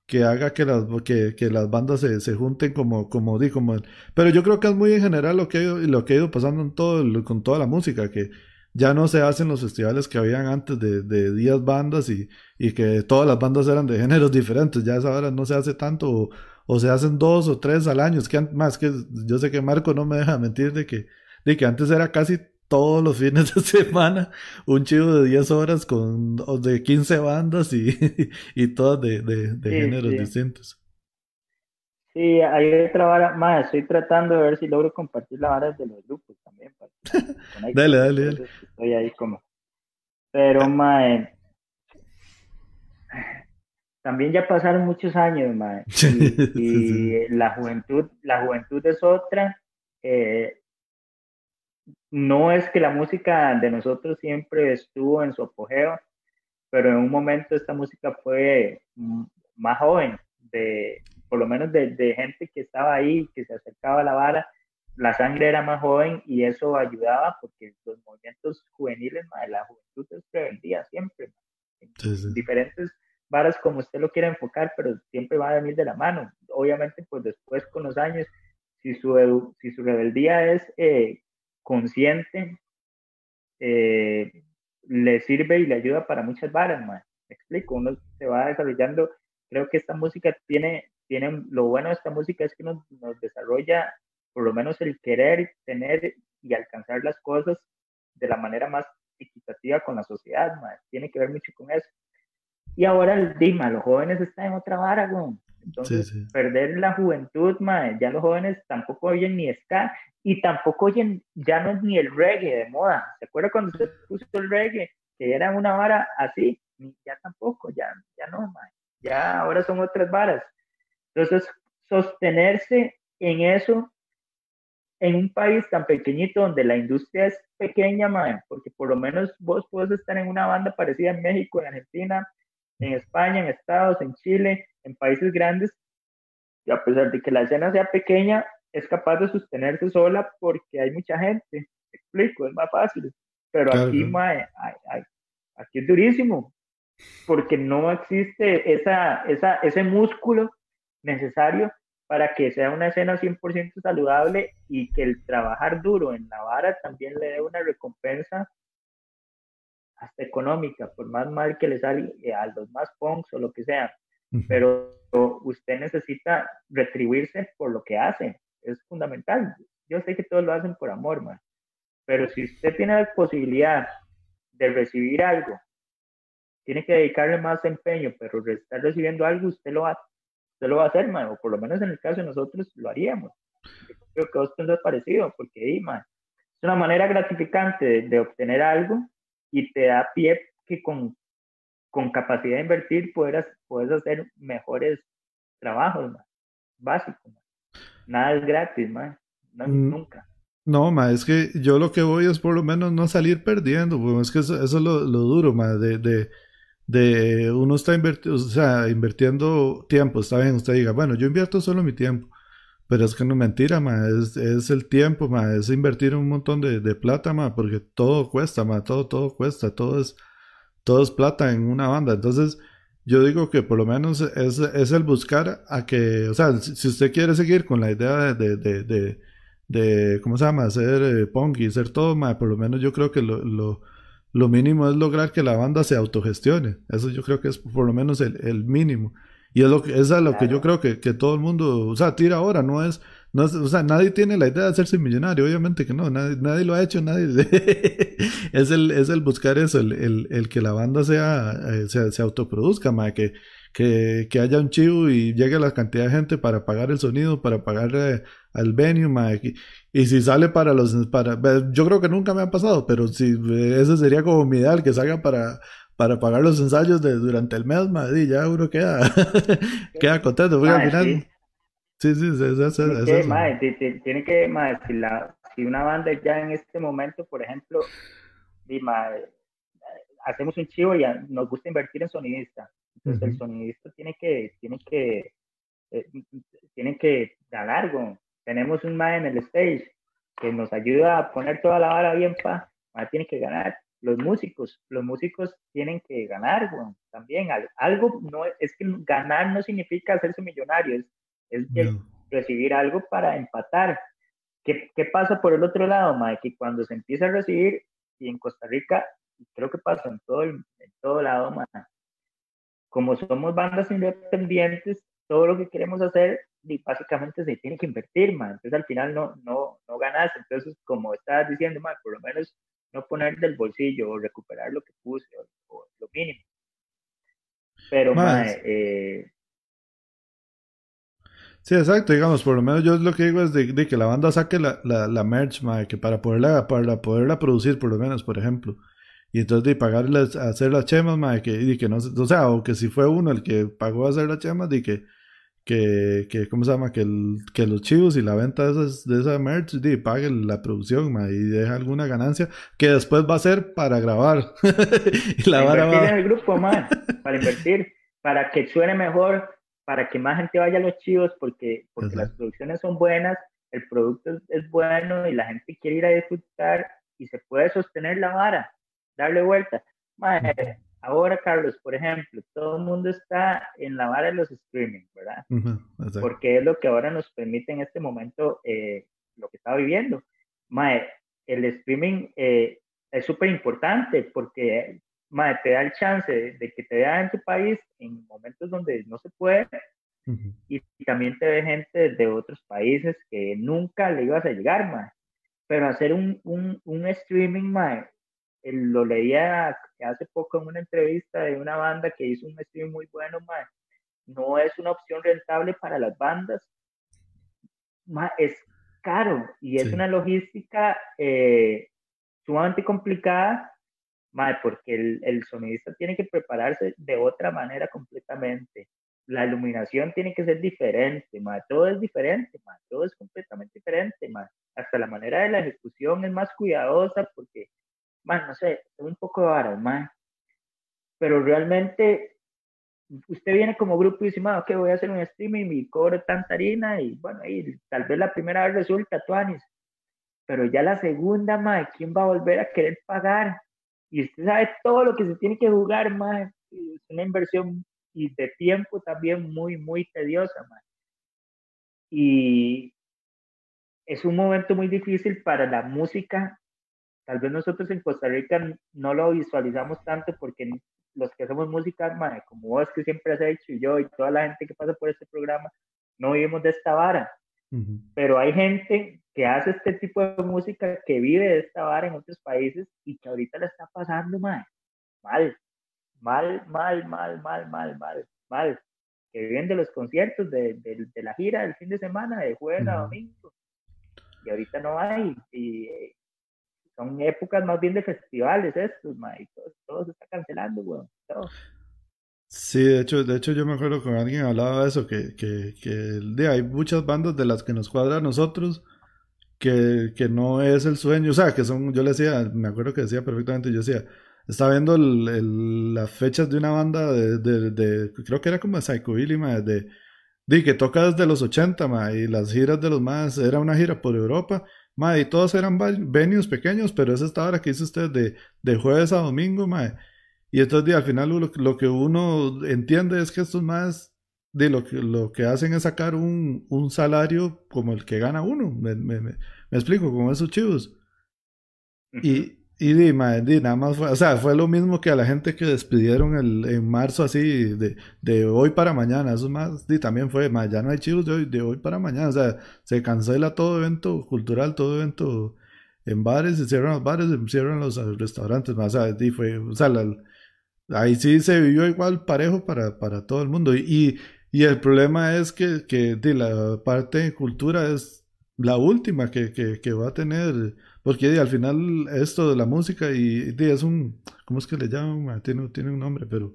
que haga que las, que, que las bandas se, se, junten como, como di, como, pero yo creo que es muy en general lo que, lo que ha ido pasando en todo, con toda la música, que ya no se hacen los festivales que habían antes de, de 10 bandas y, y que todas las bandas eran de géneros diferentes, ya esa hora no se hace tanto, o se hacen dos o tres al año. Es que más que yo sé que Marco no me deja mentir de que, de que antes era casi todos los fines de semana un chivo de 10 horas con de 15 bandas y, y todas de, de, géneros distintos. Sí, hay otra vara más. Estoy tratando de ver si logro compartir la vara de los grupos también. dale, dale, dale. Estoy ahí como. Pero, más también ya pasaron muchos años, mae, y, la juventud, la juventud es otra. Eh, no es que la música de nosotros siempre estuvo en su apogeo, pero en un momento esta música fue más joven, de, por lo menos de, gente que estaba ahí, que se acercaba a la vara, la sangre era más joven y eso ayudaba porque los movimientos juveniles, mae, la juventud es preventiva siempre, diferentes varas como usted lo quiera enfocar, pero siempre va a venir de la mano. Obviamente, pues después con los años, si su, si su rebeldía es eh, consciente, eh, le sirve y le ayuda para muchas varas, más. Me explico, uno se va desarrollando. Creo que esta música tiene, tiene lo bueno de esta música es que nos, nos desarrolla por lo menos el querer tener y alcanzar las cosas de la manera más equitativa con la sociedad, tiene que ver mucho con eso Y ahora el Dima, los jóvenes están en otra vara, güey. Entonces, perder la juventud, mae, ya los jóvenes tampoco oyen ni ska y tampoco oyen, ya no es ni el reggae de moda. ¿Se acuerda cuando se puso el reggae? Que era una vara así, ya tampoco, ya, ya no, mae. Ya ahora son otras varas. Entonces, sostenerse en eso, en un país tan pequeñito donde la industria es pequeña, mae, porque por lo menos vos podés estar en una banda parecida en México, en Argentina, en España, en Estados, en Chile, en países grandes, y a pesar de que la escena sea pequeña, es capaz de sostenerse sola porque hay mucha gente. explico, es más fácil. Pero aquí, aquí es durísimo, porque no existe esa, esa, ese músculo necesario para que sea una escena 100% saludable y que el trabajar duro en la vara también le dé una recompensa hasta económica, por más mal que le salga a los más punks o lo que sea. Pero usted necesita retribuirse por lo que hace, es fundamental. Yo sé que todos lo hacen por amor, man. pero si usted tiene la posibilidad de recibir algo, tiene que dedicarle más empeño, pero estar recibiendo algo, usted lo va, usted lo va a hacer, man, o por lo menos en el caso de nosotros lo haríamos. Creo que usted es parecido, porque es una manera gratificante de obtener algo y te da pie que con, con capacidad de invertir puedas, puedes hacer mejores trabajos básicos. Nada es gratis, man. Mm, nunca. No, ma, es que yo lo que voy es por lo menos no salir perdiendo, pues, es que eso, es lo, lo duro, ma, de, de, de uno está o sea, invirtiendo tiempo, está bien, usted diga, bueno, yo invierto solo mi tiempo, pero es que no es mentira, ma, es, es el tiempo, ma, es invertir un montón de, de, plata, ma, porque todo cuesta, ma, todo, todo cuesta, todo es, todo es plata en una banda. Entonces, yo digo que por lo menos es, es el buscar a que, o sea, si usted quiere seguir con la idea de, de, de, de ¿cómo se llama? Hacer eh, punk y hacer todo, ma, por lo menos yo creo que lo, lo, lo, mínimo es lograr que la banda se autogestione. Eso yo creo que es por lo menos el, el mínimo. Y es lo que, es a lo que yo creo que, que, todo el mundo, o sea, tira ahora, no es, no es, o sea, nadie tiene la idea de hacerse millonario, obviamente que no, nadie, nadie lo ha hecho, nadie, es el, es el buscar eso, el, el, el que la banda sea, eh, se, se, autoproduzca, ma, que, que, que, haya un chivo y llegue la cantidad de gente para pagar el sonido, para pagar al venue, ma, y, y, si sale para los, para, yo creo que nunca me ha pasado, pero si, ese sería como mi ideal, que salga para, para pagar los ensayos de durante el mes, madre, ya uno queda, queda contento, porque al final... Sí, sí, sí, tiene que, madre, si, la, si una banda ya en este momento, por ejemplo, y, hacemos un chivo y nos gusta invertir en sonidista, entonces el sonidista tiene que, tiene que, eh, tiene que dar algo. Tenemos un mae en el stage que nos ayuda a poner toda la vara bien, pa, tiene que ganar los músicos, los músicos tienen que ganar, también. Algo no es que ganar no significa hacerse millonario, es, recibir algo para empatar. ¿Qué, ¿Qué, pasa por el otro lado, Mike? Que cuando se empieza a recibir, y en Costa Rica, creo que pasa en todo, en todo lado, man, como somos bandas independientes, todo lo que queremos hacer y básicamente se tiene que invertir, man. Entonces al final no, no, no ganas. Entonces, como estabas diciendo, man, por lo menos no poner del bolsillo o recuperar lo que puse o, lo mínimo. Pero, mae, eh... Sí, exacto, digamos, por lo menos yo lo que digo es de, que la banda saque la, la, la merch, mae, que para poderla, para poderla producir, por lo menos, por ejemplo. Y entonces de pagarles a hacer las chemas, mae, que, y que no, o sea, o que si fue uno el que pagó a hacer las chemas, de que que, que ¿cómo se llama? Que, el, que los chivos y la venta de, esas, de esa merch y paguen la producción y deja alguna ganancia que después va a ser para grabar. y la para invertir en el grupo, para invertir, para que suene mejor, para que más gente vaya a los chivos, porque, porque las producciones son buenas, el producto es, bueno y la gente quiere ir a disfrutar y se puede sostener la vara, darle vuelta. Ahora, Carlos, por ejemplo, todo el mundo está en la vara de los streaming, ¿verdad? Porque es lo que ahora nos permite en este momento eh, lo que está viviendo. Mae, el streaming eh, es súper importante porque mae, te da el chance de, que te vean en tu país en momentos donde no se puede y, también te ve gente de otros países que nunca le ibas a llegar, mae. Pero hacer un, un, un streaming, mae, lo leía hace poco en una entrevista de una banda que hizo un stream muy bueno, mae. No es una opción rentable para las bandas. es caro y es una logística eh, sumamente complicada, mae, porque el, el sonidista tiene que prepararse de otra manera completamente la iluminación tiene que ser diferente, ma. todo es diferente, ma. todo es completamente diferente, ma. hasta la manera de la ejecución es más cuidadosa porque, ma, no sé, es un poco de ma. pero realmente usted viene como grupo y dice, ma, ok, voy a hacer un streaming y cobro tanta harina y bueno, y tal vez la primera vez resulta, Tuanis, pero ya la segunda, ma, ¿quién va a volver a querer pagar? Y usted sabe todo lo que se tiene que jugar, ma, es una inversión y de tiempo también muy, muy tediosa. Y es un momento muy difícil para la música. Tal vez nosotros en Costa Rica no lo visualizamos tanto porque los que hacemos música, como vos que siempre has hecho y yo y toda la gente que pasa por este programa, no vivimos de esta vara. Pero hay gente que hace este tipo de música, que vive de esta vara en otros países y que ahorita la está pasando mal, mal mal, mal, mal, mal, mal, mal, mal, que viven de los conciertos, de, la gira del fin de semana, de jueves a domingo, y ahorita no hay, y son épocas más bien de festivales estos, y todo, se está cancelando, weón, todo. Sí, de hecho, de hecho yo me acuerdo con alguien hablaba de eso, que, que, que hay muchas bandas de las que nos cuadra a nosotros, que, que no es el sueño, o sea, que son, yo le decía, me acuerdo que decía perfectamente, yo decía, estaba viendo las fechas de una banda de, de, creo que era como Psycho Billy, de, de, que toca desde los 80, ma, y las giras de los más, era una gira por Europa, ma, y todos eran venues pequeños, pero es esta hora que dice usted de, de jueves a domingo, ma, y entonces al final lo, lo, que uno entiende es que estos más de lo que, lo que hacen es sacar un, un salario como el que gana uno, me, me, me, explico, como esos chivos. Y, y di, nada más fue, o sea, fue lo mismo que a la gente que despidieron el, en marzo así, de, de hoy para mañana, eso más, di, también fue, ma, ya no hay chivos de hoy, de hoy para mañana, o sea, se cancela todo evento cultural, todo evento en bares, se cierran los bares, se cierran los restaurantes, más, o di, fue, o sea, ahí sí se vivió igual parejo para, para todo el mundo, y, y, el problema es que, que di, la parte de cultura es la última que, que, que va a tener porque al final esto de la música y, es un, ¿cómo es que le llaman? Tiene, tiene un nombre, pero...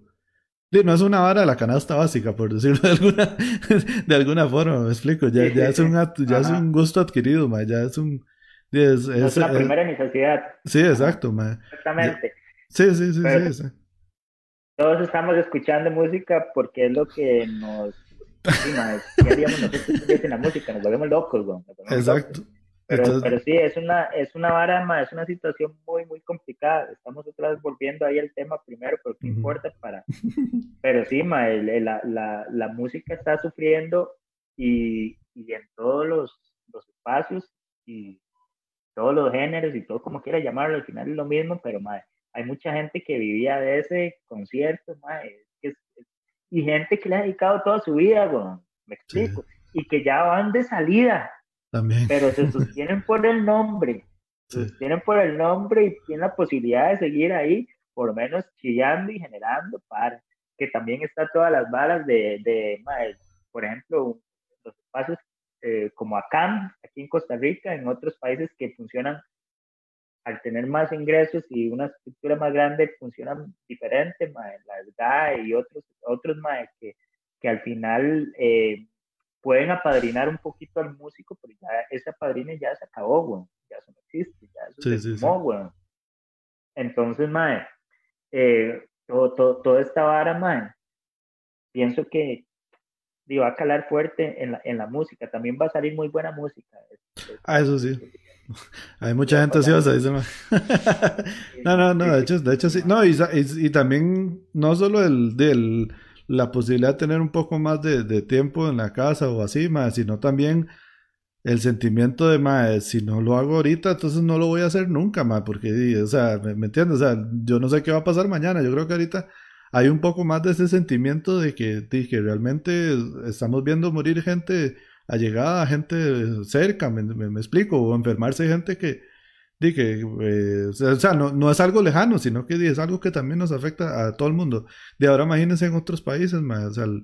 no es una vara de la canasta básica, por decirlo de alguna, de alguna forma, me explico. Ya, ya, es, un, ya es un gusto adquirido, ma, ya es un... Es, es, la primera necesidad. Sí, exacto, ma. Exactamente. Sí, sí, sí, sí, sí, Todos estamos escuchando música porque es lo que nos... Sí, ma, ¿Qué haríamos nosotros en la música? Nos volvemos locos, güey. Exacto. Pero, pero sí, es una, es una vara, es una situación muy, muy complicada. Estamos otra vez volviendo ahí al tema primero, pero qué importa para... Pero sí, ma, la, la, la, música está sufriendo y, y en todos los, los, espacios y todos los géneros y todo como quiera llamarlo, al final es lo mismo, pero ma, hay mucha gente que vivía de ese concierto, ma, es, y gente que le ha dedicado toda su vida, bueno, me explico, y que ya van de salida pero se sostienen por el nombre. Se sostienen por el nombre y tienen la posibilidad de seguir ahí, por lo menos chillando y generando para que también está todas las balas de, de, por ejemplo, los espacios eh, como acá, aquí en Costa Rica, en otros países que funcionan al tener más ingresos y una estructura más grande, funcionan diferente, las GAE y otros, otros que, que al final eh, pueden apadrinar un poquito al músico, pero ya ese apadrine ya se acabó, güey. Ya eso no existe, ya eso se sí, Entonces, mae, eh, todo, todo, toda esta vara, mae, pienso que va a calar fuerte en la, en la música. También va a salir muy buena música. Ah, eso sí. Hay mucha gente ansiosa, dice No, no, no, de hecho, de hecho sí. No, y, y, y también, no solo el del la posibilidad de tener un poco más de, tiempo en la casa o así, más, sino también el sentimiento de, más, si no lo hago ahorita, entonces no lo voy a hacer nunca, más, porque, o sea, ¿me, entiendes? O sea, yo no sé qué va a pasar mañana, yo creo que ahorita hay un poco más de ese sentimiento de que, de realmente estamos viendo morir gente allegada, gente cerca, me, me, explico, o enfermarse gente que, que, eh, o sea, no, no, es algo lejano, sino que es algo que también nos afecta a todo el mundo. De ahora imagínense en otros países, o sea, el,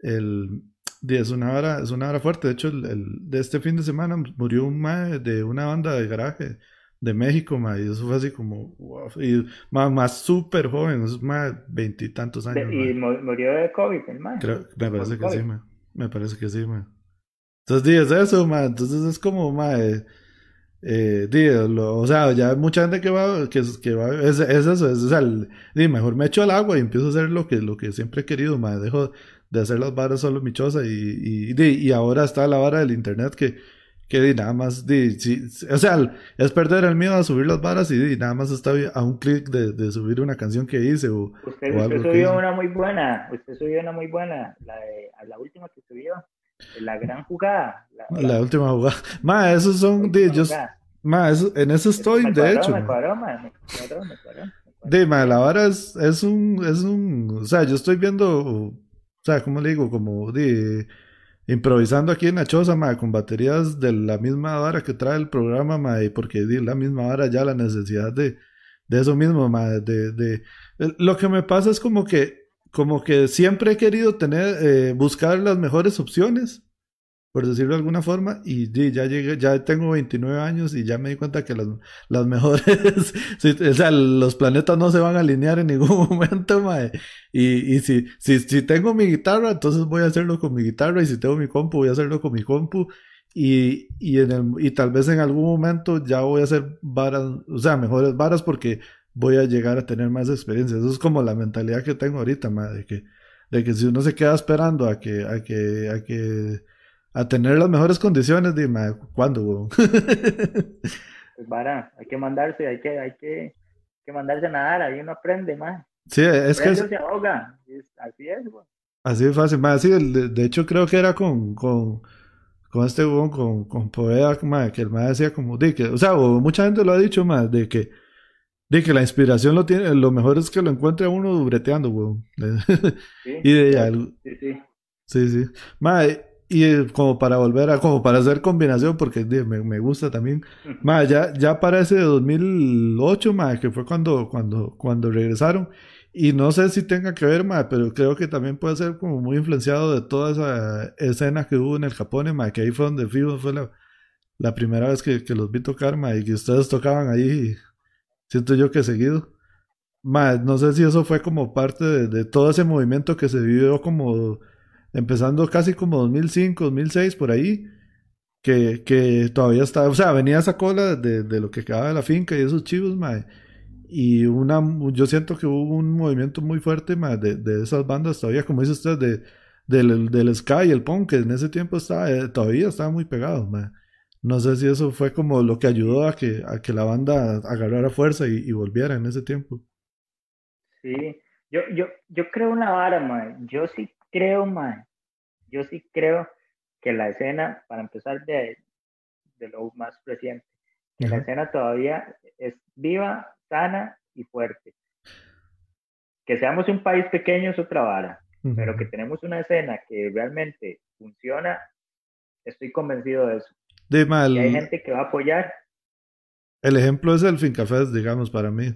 el es una hora, es una hora fuerte. De hecho, el, de este fin de semana murió un mae de una banda de garaje de México, mae, y eso fue así como, y más, más súper joven, es más veintitantos años. ¿Y murió de COVID el mae? me parece que sí, mae. Me parece que sí, mae. Entonces, es eso, mae. Entonces es como, mae. Eh, o sea, ya hay mucha gente que va, que, que va, es, es eso, es, o sea, mejor me echo al agua y empiezo a hacer lo que, lo que siempre he querido, mae. Dejo, de hacer las varas solo mi choza y, y, y, ahora está la vara del internet que, que nada más, di, o sea, es perder el miedo a subir las varas y, nada más está a un clic de, de, subir una canción que hice o, usted, usted subió una muy buena, usted subió una muy buena, la, de, la última que subió, la gran jugada. La, última jugada. Ma, esos son, yo, ma, eso, en eso estoy, de hecho. Me cuadró, ma, me cuadró, me cuadró. De, ma, la vara es, es un, es un, o sea, yo estoy viendo o sea, ¿cómo le digo? Como de improvisando aquí en la choza, ma, con baterías de la misma vara que trae el programa, ma, y porque di la misma vara ya la necesidad de, de eso mismo, ma, de, de, lo que me pasa es como que, como que siempre he querido tener, eh, buscar las mejores opciones por decirlo de alguna forma, y, ya llegué, ya tengo 29 años y ya me di cuenta que las, las mejores, o sea, los planetas no se van a alinear en ningún momento, mae. Y, y si, si, si tengo mi guitarra, entonces voy a hacerlo con mi guitarra, y si tengo mi compu, voy a hacerlo con mi compu. Y, y, en el, y tal vez en algún momento ya voy a hacer varas, o sea, mejores varas porque voy a llegar a tener más experiencia. Eso es como la mentalidad que tengo ahorita, mae, de que, de que si uno se queda esperando a que, a que, a que a tener las mejores condiciones, dime, ¿cuándo, weón? pues vara, hay que mandarse, hay que, hay que, que mandarse a nadar, ahí uno aprende, más. Sí, es que... se ahoga, así es. Así de fácil, más, sí, de, hecho creo que era con, con, con este weón, con, con Poeda, que el más decía como, de que, o sea, mucha gente lo ha dicho, más, de que, de que la inspiración lo tiene, lo mejor es que lo encuentre a uno breteando, weón. Sí, y de sí, sí. Sí, sí. Y eh, como para volver a, como para hacer combinación, porque me, me gusta también. más ya, ya para ese 2008, ma, que fue cuando, cuando, cuando regresaron. Y no sé si tenga que ver, ma, pero creo que también puede ser como muy influenciado de toda esa escena que hubo en el Japón, ma, que ahí fue donde fui, fue la, la primera vez que, que, los vi tocar, ma, y que ustedes tocaban ahí, siento yo que seguido. Ma, no sé si eso fue como parte de, todo ese movimiento que se vivió como empezando casi como 2005, 2006, por ahí, que, que todavía estaba, o sea, venía esa cola de, de lo que quedaba de la finca y esos chivos, mae. Y una, yo siento que hubo un movimiento muy fuerte, mae, de, de esas bandas todavía, como dice usted, de, del, del Sky y el punk, que en ese tiempo estaba, eh, todavía estaba muy pegado, mae. No sé si eso fue como lo que ayudó a que, a que la banda agarrara fuerza y, y volviera en ese tiempo. Sí, yo, yo, yo creo una vara, mae. Yo sí creo, mae, yo sí creo que la escena, para empezar de, de lo más reciente, que la escena todavía es viva, sana y fuerte. Que seamos un país pequeño es otra vara, pero que tenemos una escena que realmente funciona, estoy convencido de eso. De mal. Y hay gente que va a apoyar. El ejemplo es el Fincafés, digamos, para mí.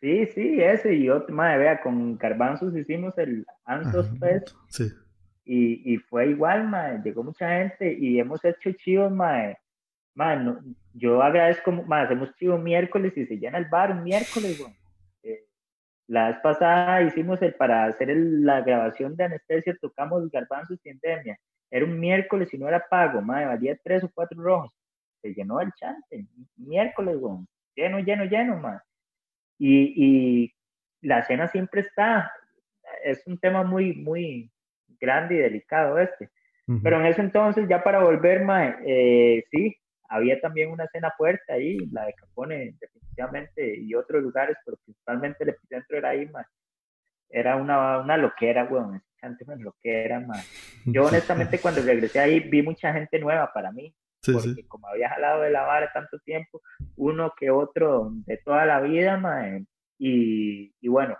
Sí, sí, ese y otro, madre, vea, con Garbanzos hicimos el Ansos Fest. Sí. Y, y fue igual, madre, llegó mucha gente y hemos hecho chivos, madre. Madre, yo agradezco, madre, hacemos chivo miércoles y se llena el bar un miércoles. Eh, la vez pasada hicimos el, para hacer la grabación de anestesia, tocamos Garbanzos y Endemia. Era un miércoles y no era pago, madre, valía tres o cuatro rojos. Se llenó el chante, miércoles, güey. Lleno, lleno, lleno, madre y, y la cena siempre está, es un tema muy, muy grande y delicado este. Pero en ese entonces, ya para volver, eh, sí, había también una cena fuerte ahí, la de Capone, definitivamente, y otros lugares, pero principalmente el epicentro era ahí, Era una, una loquera, weón, antes una loquera, man. Yo honestamente cuando regresé ahí vi mucha gente nueva para mí, porque como había jalado de la vara tanto tiempo, uno que otro de toda la vida, mae, y, y bueno,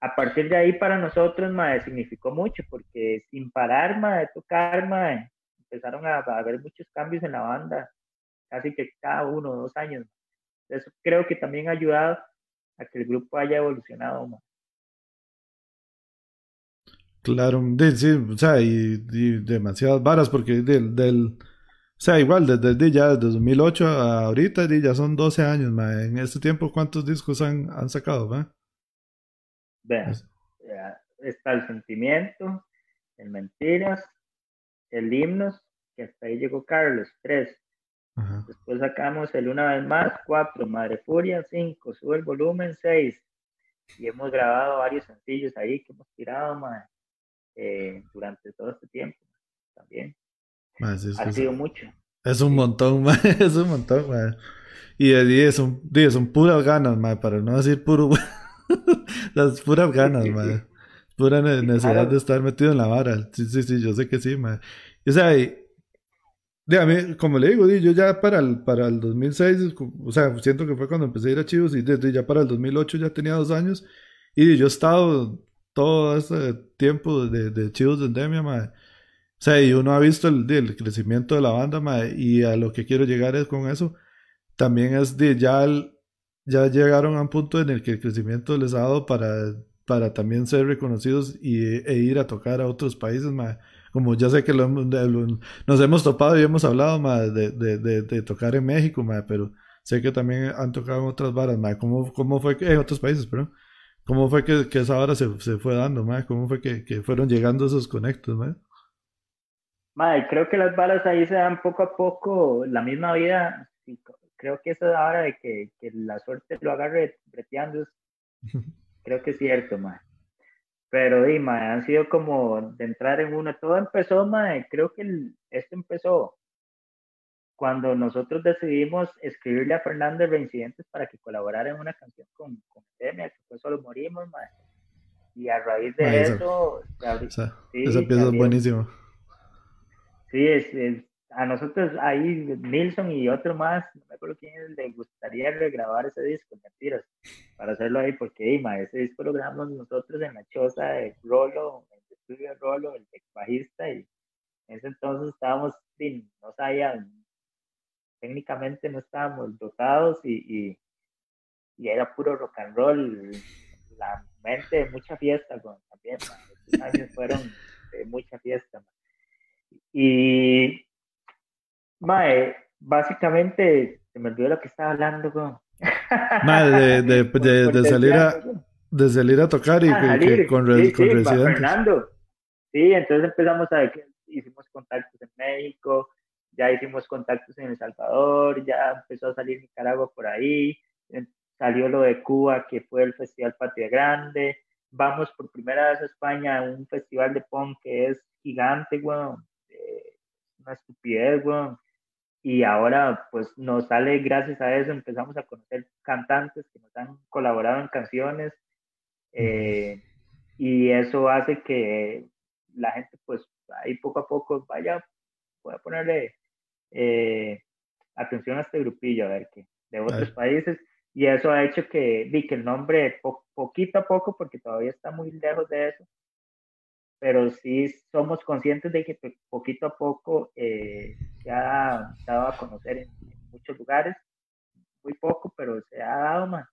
a partir de ahí para nosotros, mae, significó mucho, porque sin parar, mae, de tocar, mae, empezaron a, haber muchos cambios en la banda, casi que cada uno o dos años. Eso creo que también ha ayudado a que el grupo haya evolucionado más. Claro, sí, o sea, y, demasiadas varas, porque del, del, o sea, igual, desde, ya desde 2008 a ahorita, ya son 12 años, en este tiempo, ¿cuántos discos han, han sacado, va? Vean, está el sentimiento, el mentiras, el himnos, que hasta ahí llegó Carlos, tres. Después sacamos el una vez más, cuatro, Madre Furia, cinco, sube el volumen, seis. Y hemos grabado varios sencillos ahí que hemos tirado, eh, durante todo este tiempo también. ha sido mucho. Es un montón, es un montón, Y, y son, son puras ganas, para no decir puro... Las puras ganas, madre. Pura necesidad de estar metido en la vara. Sí, sí, sí, yo sé que sí, madre. O sea, Dígame, como le digo, yo ya para el, para el 2006, o sea, siento que fue cuando empecé a ir a Chivos y desde ya para el 2008 ya tenía dos años y yo he estado todo este tiempo de, de Chivos de Endemia, madre. O sea, y uno ha visto el, el crecimiento de la banda, madre, y a lo que quiero llegar es con eso. También es de ya, ya llegaron a un punto en el que el crecimiento les ha dado para, para también ser reconocidos y, e ir a tocar a otros países, madre como ya sé que lo, nos hemos topado y hemos hablado de, de, de, tocar en México, pero sé que también han tocado en otras varas, ¿Cómo, ¿Cómo, fue en otros países, pero cómo fue que, que esa vara se, se, fue dando, cómo fue que, que, fueron llegando esos conectos, madre? creo que las varas ahí se dan poco a poco, la misma vida, creo que esa hora de que, que la suerte lo agarre breteando, creo que es cierto, madre. Pero, Dima, han sido como de entrar en una. Todo empezó, mae, creo que esto empezó cuando nosotros decidimos escribirle a Fernando Reincidentes para que colaborara en una canción con, con que fue Solo Morimos, mae. Y a raíz de eso. esa, pieza es buenísima. Sí, es, a nosotros ahí, Nilsson y otro más, no me acuerdo quién le gustaría regrabar ese disco, mentiras, para hacerlo ahí, porque Ima, ese disco lo grabamos nosotros en la choza de Rolo, en el estudio de Rolo, el ex bajista, y en ese entonces estábamos, no sabían, técnicamente no estábamos dotados y, y, era puro rock and roll, la mente de mucha fiesta, también, esos años fueron de mucha fiesta. Y Mae, básicamente, se me olvidó lo que estaba hablando, con. Mae, de, de, de, salir a, de salir a tocar y, ah, con, sí, con sí, Fernando. Sí, entonces empezamos a ver que hicimos contactos en México, ya hicimos contactos en El Salvador, ya empezó a salir Nicaragua por ahí, salió lo de Cuba, que fue el Festival Patria Grande, vamos por primera vez a España a un festival de punk que es gigante, weón, eh, una estupidez, weón, y ahora pues nos sale gracias a eso, empezamos a conocer cantantes que nos han colaborado en canciones eh, y eso hace que la gente pues ahí poco a poco vaya, pueda ponerle eh, atención a este grupillo, a ver qué, de otros países y eso ha hecho que, vi que el nombre poquito a poco, porque todavía está muy lejos de eso, pero sí somos conscientes de que poquito a poco eh, se ha dado a conocer en, muchos lugares, muy poco, pero se ha dado más.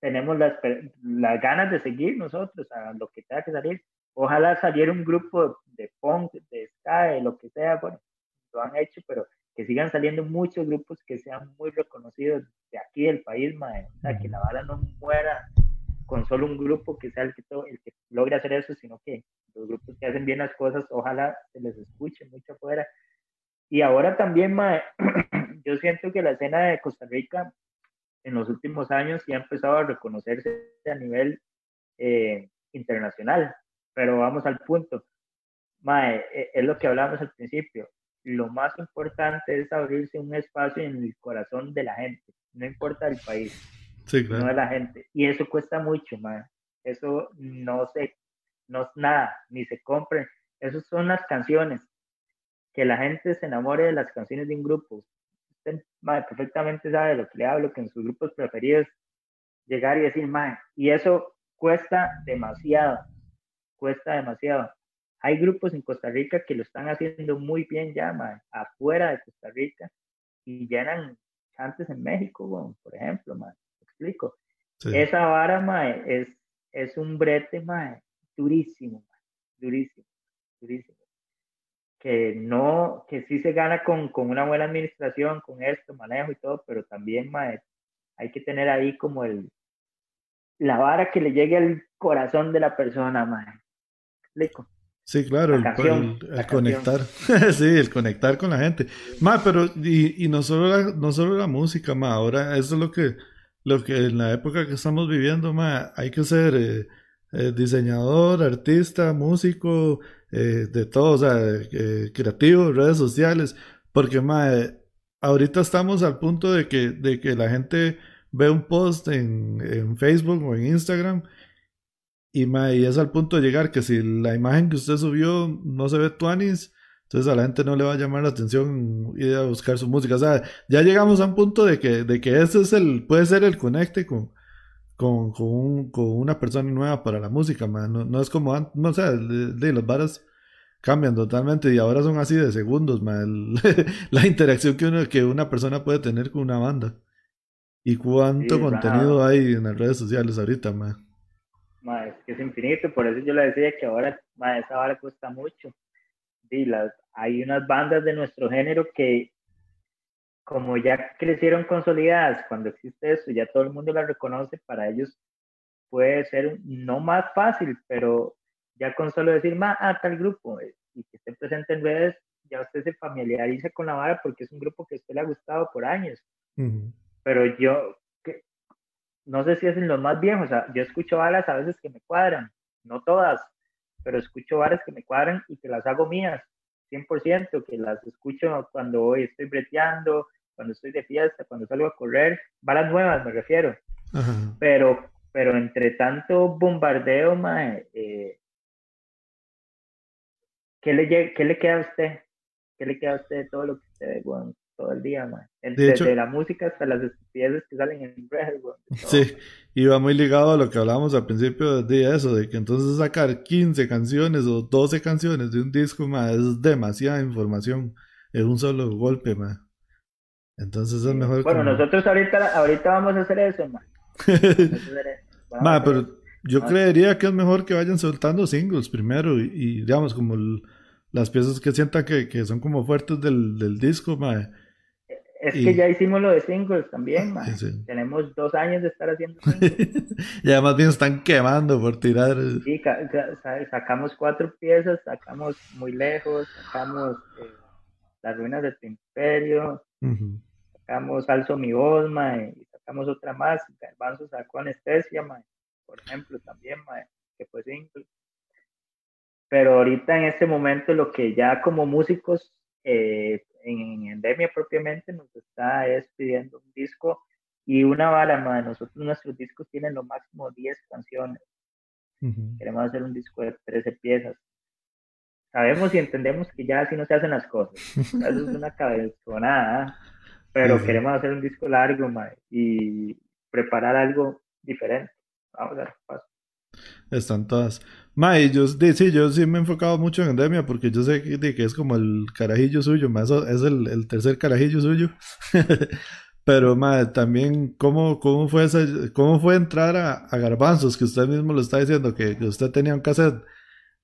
Tenemos las, las ganas de seguir nosotros a lo que tenga que salir. Ojalá saliera un grupo de punk, de ska, de lo que sea, bueno, lo han hecho, pero que sigan saliendo muchos grupos que sean muy reconocidos de aquí del país, madre. o sea, que la bala no muera con solo un grupo que sea el que, el que logre hacer eso, sino que los grupos que hacen bien las cosas, ojalá se les escuche mucho afuera. Y ahora también, yo siento que la escena de Costa Rica en los últimos años ya ha empezado a reconocerse a nivel eh, internacional. Pero vamos al punto. Mae, e, es lo que hablamos al principio. Lo más importante es abrirse un espacio en el corazón de la gente, no importa el país no de la gente. Y eso cuesta mucho, man. Eso no se, no es nada, ni se compren. Esas son las canciones. Que la gente se enamore de las canciones de un grupo. Usted perfectamente sabe de lo que le hablo, que en sus grupos preferidos llegar y decir, man, y eso cuesta demasiado, cuesta demasiado. Hay grupos en Costa Rica que lo están haciendo muy bien ya, man, afuera de Costa Rica, y llenan chantes en México, por ejemplo, mae, explico. Esa vara, mae, es, es un brete, mae, durísimo, durísimo, durísimo. Que no, que sí se gana con, con, una buena administración, con esto, manejo y todo, pero también, mae, hay que tener ahí como el, la vara que le llegue al corazón de la persona, mae. ¿Explico? Sí, claro, el, conectar, sí, el conectar con la gente. Ma, pero, y, y no, solo la, no solo la música, ma, ahora eso es lo que, lo que en la época que estamos viviendo, ma, hay que ser eh, eh, diseñador, artista, músico, eh, de todo, o sea, creativo, redes sociales, porque, ma, ahorita estamos al punto de que, de que la gente ve un post en, en Facebook o en Instagram y, y es al punto de llegar que si la imagen que usted subió no se ve tuanis, entonces a la gente no le va a llamar la atención ir a buscar su música. O sea, ya llegamos a un punto de que, de que ese es el, puede ser el conecte con, con, con, con una persona nueva para la música, man. No, es como antes, no sé, de, los varas cambian totalmente y ahora son así de segundos, man. la interacción que, uno, que una persona puede tener con una banda. Y cuánto contenido hay en las redes sociales ahorita, man es que es infinito, por eso yo le decía que ahora esa vara cuesta mucho. Sí, las, hay unas bandas de nuestro género que como ya crecieron consolidadas, cuando existe eso, ya todo el mundo las reconoce, para ellos puede ser no más fácil, pero ya con solo decir, más a tal grupo eh, y que esté presente en redes, ya usted se familiariza con la vara porque es un grupo que a usted le ha gustado por años. Pero yo, no sé si es en los más viejos, o sea, yo escucho balas a veces que me cuadran, no todas, pero escucho balas que me cuadran y que las hago mías, 100%, que las escucho cuando hoy estoy breteando, cuando estoy de fiesta, cuando salgo a correr, balas nuevas me refiero. Pero, pero entre tanto bombardeo, mae, eh, ¿qué, le, ¿qué le queda a usted? ¿Qué le queda a usted de todo lo que usted ve, bueno, todo el día, man. Desde la música hasta las estupideces que salen en redes, Sí, y va muy ligado a lo que hablábamos al principio de eso, de que entonces sacar 15 canciones o 12 canciones de un disco, man, es demasiada información en un solo golpe, man. Entonces es mejor. Bueno, nosotros ahorita, ahorita vamos a hacer eso, man. pero yo creería que es mejor que vayan soltando singles primero y, digamos, como las piezas que sientan que, que, son como fuertes del, del disco, man es que ya hicimos lo de singles también, man. Tenemos dos años de estar haciendo singles. ya más bien están quemando por tirar. Sí, sacamos cuatro piezas, sacamos Muy Lejos, sacamos eh, Las Ruinas de tu Imperio, sacamos Alzo Mi Voz, y sacamos otra más. Garbanzo sacó Anestesia, man, por ejemplo, también, man, que fue single. Pero ahorita en este momento lo que ya como músicos eh, en Endemia propiamente nos está pidiendo un disco y una bala más. Nosotros nuestros discos tienen lo máximo 10 canciones. Queremos hacer un disco de 13 piezas. Sabemos y entendemos que ya así no se hacen las cosas. Eso es una cabezonada, pero queremos hacer un disco largo y preparar algo diferente. Vamos a ver paso. Están todas. Ma, yo, sí, yo sí me he enfocado mucho en Endemia porque yo sé que, que es como el carajillo suyo, más es el, el tercer carajillo suyo. Pero, ma, también, ¿cómo, cómo, fue ¿cómo fue entrar a, Garbanzos? Que usted mismo lo está diciendo, que, usted tenía un cassette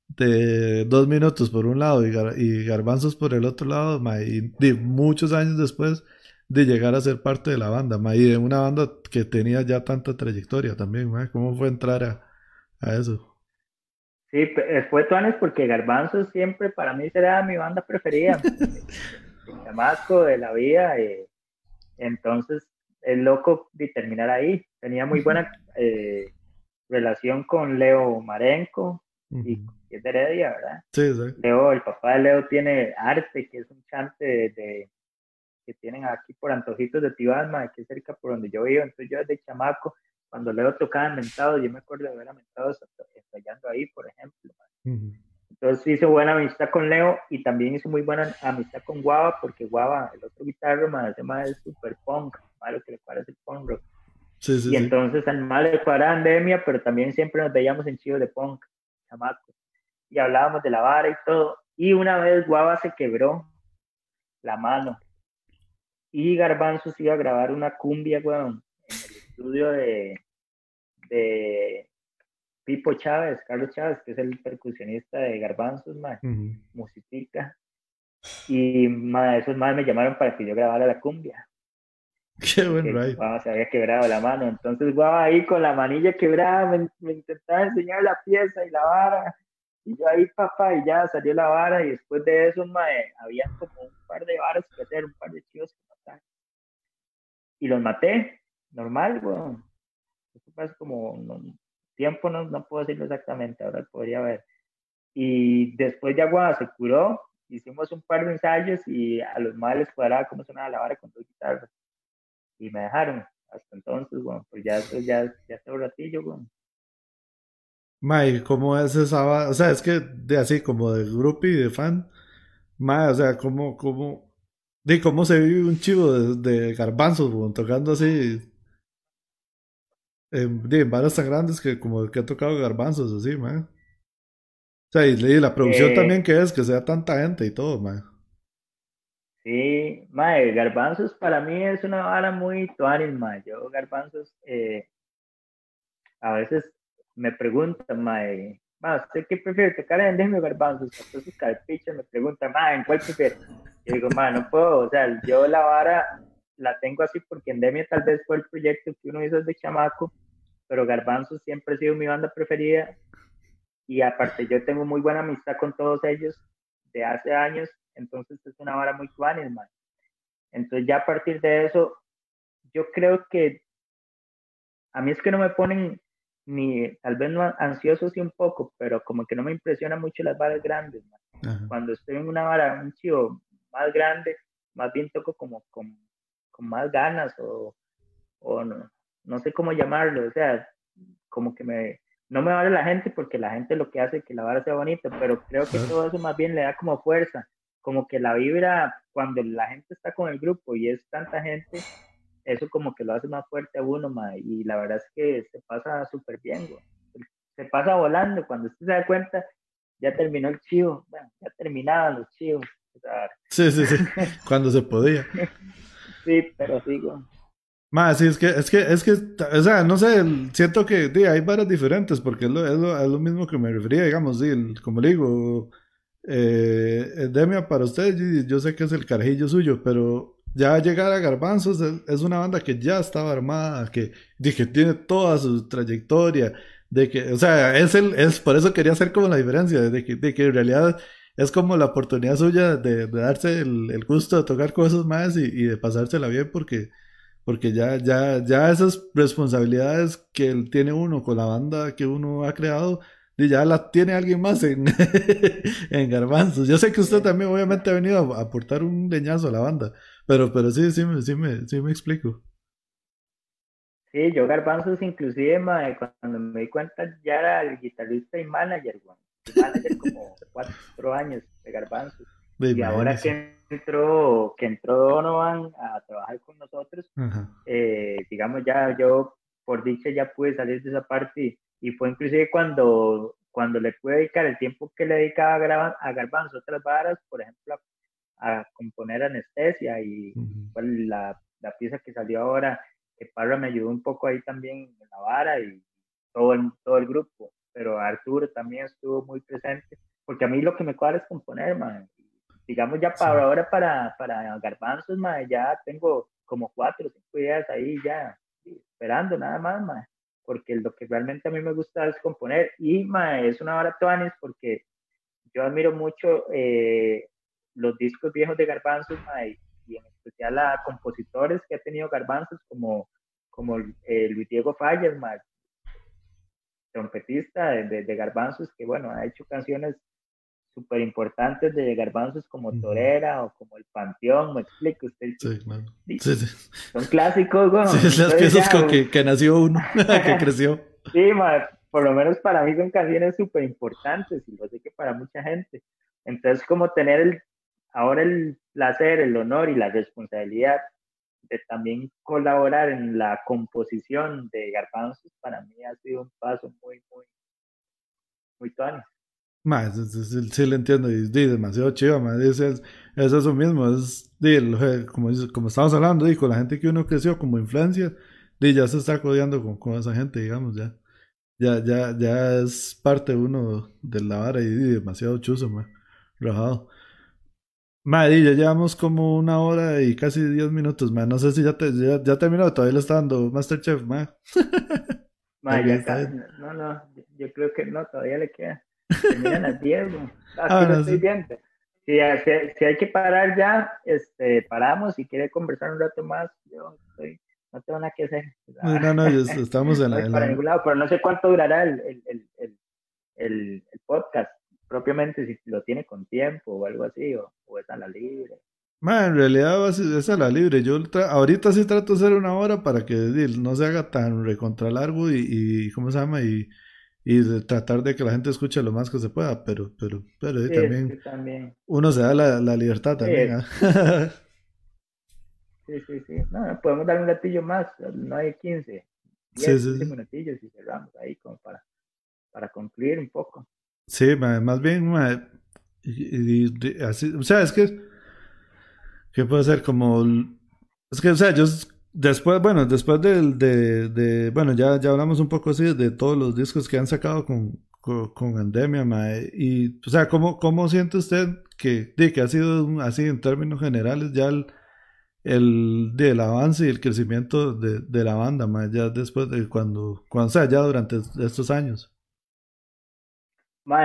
de dos minutos por un lado y, y Garbanzos por el otro lado, ma, y muchos años después de llegar a ser parte de la banda, ma, y de una banda que tenía ya tanta trayectoria también, ma, ¿cómo fue entrar a, a eso? Sí, eh, fue Tuanes porque Garbanzo siempre para mí será mi banda preferida. Damasco, de la vida. Eh, entonces, es loco de terminar ahí. Tenía muy buena eh, relación con Leo Marenco y es de Heredia, ¿verdad? Sí, sí. Leo, el papá de Leo tiene arte, que es un chante de, que tienen aquí por Antojitos de Tibasma, que es cerca por donde yo vivo. Entonces, yo desde chamaco cuando Leo tocaba en Mentado, yo me acuerdo de haber Mentado ensayando ahí, por ejemplo. Entonces hizo buena amistad con Leo y también hizo muy buena amistad con Guava, porque Guava, el otro guitarro, más tema es super punk, malo que le parece el punk rock. Sí, sí, y entonces al mal le cuadraba Andemia, pero también siempre nos veíamos en chido de punk, chamaco. Y hablábamos de la vara y todo. Y una vez Guava se quebró la mano y Garbanzos iba a grabar una cumbia, weón, estudio de, de Pipo Chávez, Carlos Chávez, que es el percusionista de Garbanzos, más musiquita. Y ma, esos más me llamaron para que yo grabara la cumbia. Qué buen right. se había quebrado la mano. Entonces, guau, ahí con la manilla quebrada me, intentaba enseñar la pieza y la vara. Y yo ahí, papá, y ya salió la vara. Y después de eso, mae, había como un par de varas que hacer, un par de chivos que matar. Y los maté, normal, weón. Fue como tiempo, no, no puedo decirlo exactamente, ahora podría ver. Y después de agua se curó, hicimos un par de ensayos y a los males cuadraba cómo sonaba la vara con dos guitarras y me dejaron. Hasta entonces, bueno, pues ya, ya, ya hace un ratillo, bueno. May, ¿cómo es esa? O sea, es que de así como de grupo y de fan, May, o sea, ¿cómo, cómo, de cómo se vive un chivo de, garbanzos, bueno, tocando así, en, de, en tan grandes que como que ha tocado garbanzos, así, May. O sea, y, la producción eh, también que es, que sea tanta gente y todo, May. Sí, mae, garbanzos para mí es una vara muy tuanis, mae. Yo garbanzos, eh, a veces me preguntan, mae, mae, ¿usted qué prefiere, tocar en Endemio garbanzos? Entonces carpichas me preguntan, mae, ¿en cuál prefiere? Yo digo, mae, no puedo, o sea, yo la vara la tengo así porque Endemia tal vez fue el proyecto que uno hizo desde chamaco, pero garbanzos siempre ha sido mi banda preferida y aparte yo tengo muy buena amistad con todos ellos de hace años entonces es una vara muy tuanis, man. Entonces ya a partir de eso, yo creo que a mí es que no me ponen ni, tal vez no ansioso sí un poco, pero como que no me impresiona mucho las varas grandes, man. Cuando estoy en una vara, un chivo más grande, más bien toco como con, con más ganas o, o no, no sé cómo llamarlo, o sea, como que me, no me vale la gente porque la gente lo que hace es que la vara sea bonita, pero creo que todo eso más bien le da como fuerza como que la vibra cuando la gente está con el grupo y es tanta gente, eso como que lo hace más fuerte a uno, ma, y la verdad es que se pasa súper bien, se pasa volando, cuando usted se da cuenta, ya terminó el chivo, bueno, ya terminaban los chivos. sí, sí, sí, cuando se podía. Sí, pero sigo. Más, sí, es que, es que, es que, o sea, no sé, siento que hay varias diferentes, porque es lo, es lo, es lo mismo que me refería, digamos, sí, como le digo, eh, Demia, para usted, yo sé que es el carajillo suyo, pero ya llegar a Garbanzos es, una banda que ya estaba armada, que, que tiene toda su trayectoria, de que, o sea, es el, es por eso quería hacer como la diferencia, de que, de que en realidad es como la oportunidad suya de, darse el, gusto de tocar cosas más y, y, de pasársela bien porque, porque ya, ya, ya esas responsabilidades que tiene uno con la banda que uno ha creado, y ya la tiene alguien más en, en Garbanzos. Yo sé que usted también obviamente ha venido a aportar un leñazo a la banda, pero, pero sí, sí, sí, me, sí me explico. Sí, yo Garbanzos inclusive, cuando me di cuenta ya era el guitarrista y manager, bueno, manager como cuatro años de Garbanzos. y ahora que entró, que entró Donovan a trabajar con nosotros, eh, digamos ya yo por dicha ya pude salir de esa parte y fue inclusive cuando, cuando le pude dedicar el tiempo que le dedicaba a, a Garbanzo otras varas, por ejemplo, a, componer anestesia y la, la, pieza que salió ahora, que Parra me ayudó un poco ahí también en la vara y todo el, todo el grupo, pero Arturo también estuvo muy presente, porque a mí lo que me cuadra es componer, man. digamos ya para ahora para, para Garbanzos, man, ya tengo como cuatro o cinco ideas ahí ya esperando nada más, man porque lo que realmente a mí me gusta es componer y es una hora tuanis porque yo admiro mucho eh, los discos viejos de Garbanzos y, en especial a compositores que ha tenido Garbanzos como, como eh, Luis Diego Falles, trompetista de, de, Garbanzos que bueno, ha hecho canciones súper importantes de garbanzos como Torera o como El Panteón, me explico usted. Sí, sí. Son clásicos, güey. Sí, las piezas con que, que, nació uno, que creció. Sí, por lo menos para mí son canciones súper importantes y lo sé que para mucha gente. Entonces, como tener el, ahora el placer, el honor y la responsabilidad de también colaborar en la composición de garbanzos, para mí ha sido un paso muy, muy, muy tuano. Más, sí, le entiendo, y, demasiado chido, más. Es, es eso mismo, es como, como estamos hablando, y con la gente que uno creció como influencia, ya se está codeando con, con esa gente, digamos, ya. Ya, ya, ya es parte uno de la vara y, demasiado chuzo, ma, rajado. Madre, ya llevamos como una hora y casi diez minutos, ma. No sé si ya, te, ya, ya terminó, todavía le está dando Masterchef, ma. ma ya no, no, yo creo que no, todavía le queda. Terminan las 10, ah, no, estoy viendo. Si, si, hay que parar ya, este, paramos. Si quiere conversar un rato más, yo estoy, no tengo nada que hacer. No, no, estamos en la. para ningún lado, pero no sé cuánto durará el, el, el, el, podcast propiamente, si lo tiene con tiempo o algo así, o, o es a la libre. en realidad es a la libre. Yo ahorita sí trato de hacer una hora para que no se haga tan recontra largo y, y ¿cómo se llama? Y, y de tratar de que la gente escuche lo más que se pueda, pero, pero, pero también, uno se da la, la libertad también. ¿ah? Sí, sí, sí. No, podemos dar un gatillo más, no hay 15. 10, sí, sí. minutillos y cerramos ahí como para, para concluir un poco. Sí, más bien, así, o sea, es que, ¿qué puede ser? Como, es que, o sea, yo después, bueno, después del, de, de, bueno, ya, ya hablamos un poco así de todos los discos que han sacado con, con, con Endemia, y, o sea, ¿cómo, cómo siente usted que, de, que ha sido así en términos generales ya el el del avance y el crecimiento de, de la banda, ya después de cuando, cuando sea, ya durante estos años.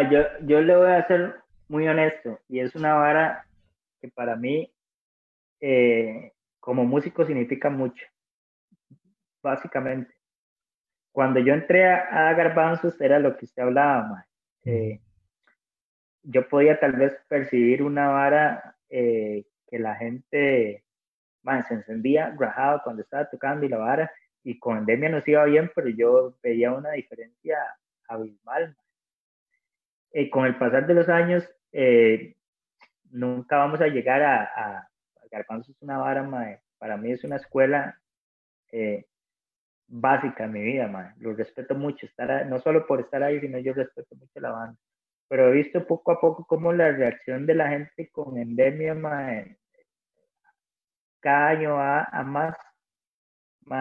Yo, yo le voy a ser muy honesto, y es una vara que para mí, eh, como músico, significa mucho, básicamente. Cuando yo entré a, Garbanzos, era lo que usted hablaba. Eh, yo podía tal vez percibir una vara eh, que la gente se encendía rajado cuando estaba tocando y la vara, y con Endemia nos iba bien, pero yo veía una diferencia abismal. Y con el pasar de los años, eh, nunca vamos a llegar a, a, es una vara, para mí es una escuela eh, básica en mi vida, lo respeto mucho, estar no solo por estar ahí, sino yo respeto mucho la banda. Pero he visto poco a poco cómo la reacción de la gente con Endemia, cada año va a más,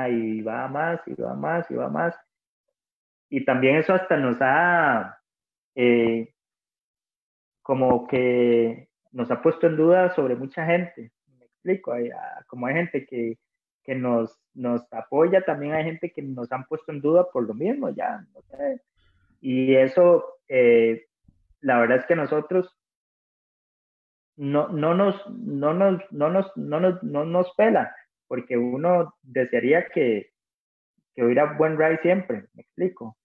y va a más, y va a más, y va a más. Y también eso hasta nos ha, eh, como que nos ha puesto en duda sobre mucha gente. Me explico, ah, como hay gente que, que nos, nos apoya, también hay gente que nos han puesto en duda por lo mismo, ya, no sé. Y eso, eh, la verdad es que nosotros no, no, nos, no, nos, no, nos, no, nos, no nos pela, porque uno desearía que, que hubiera buen ride siempre, me explico.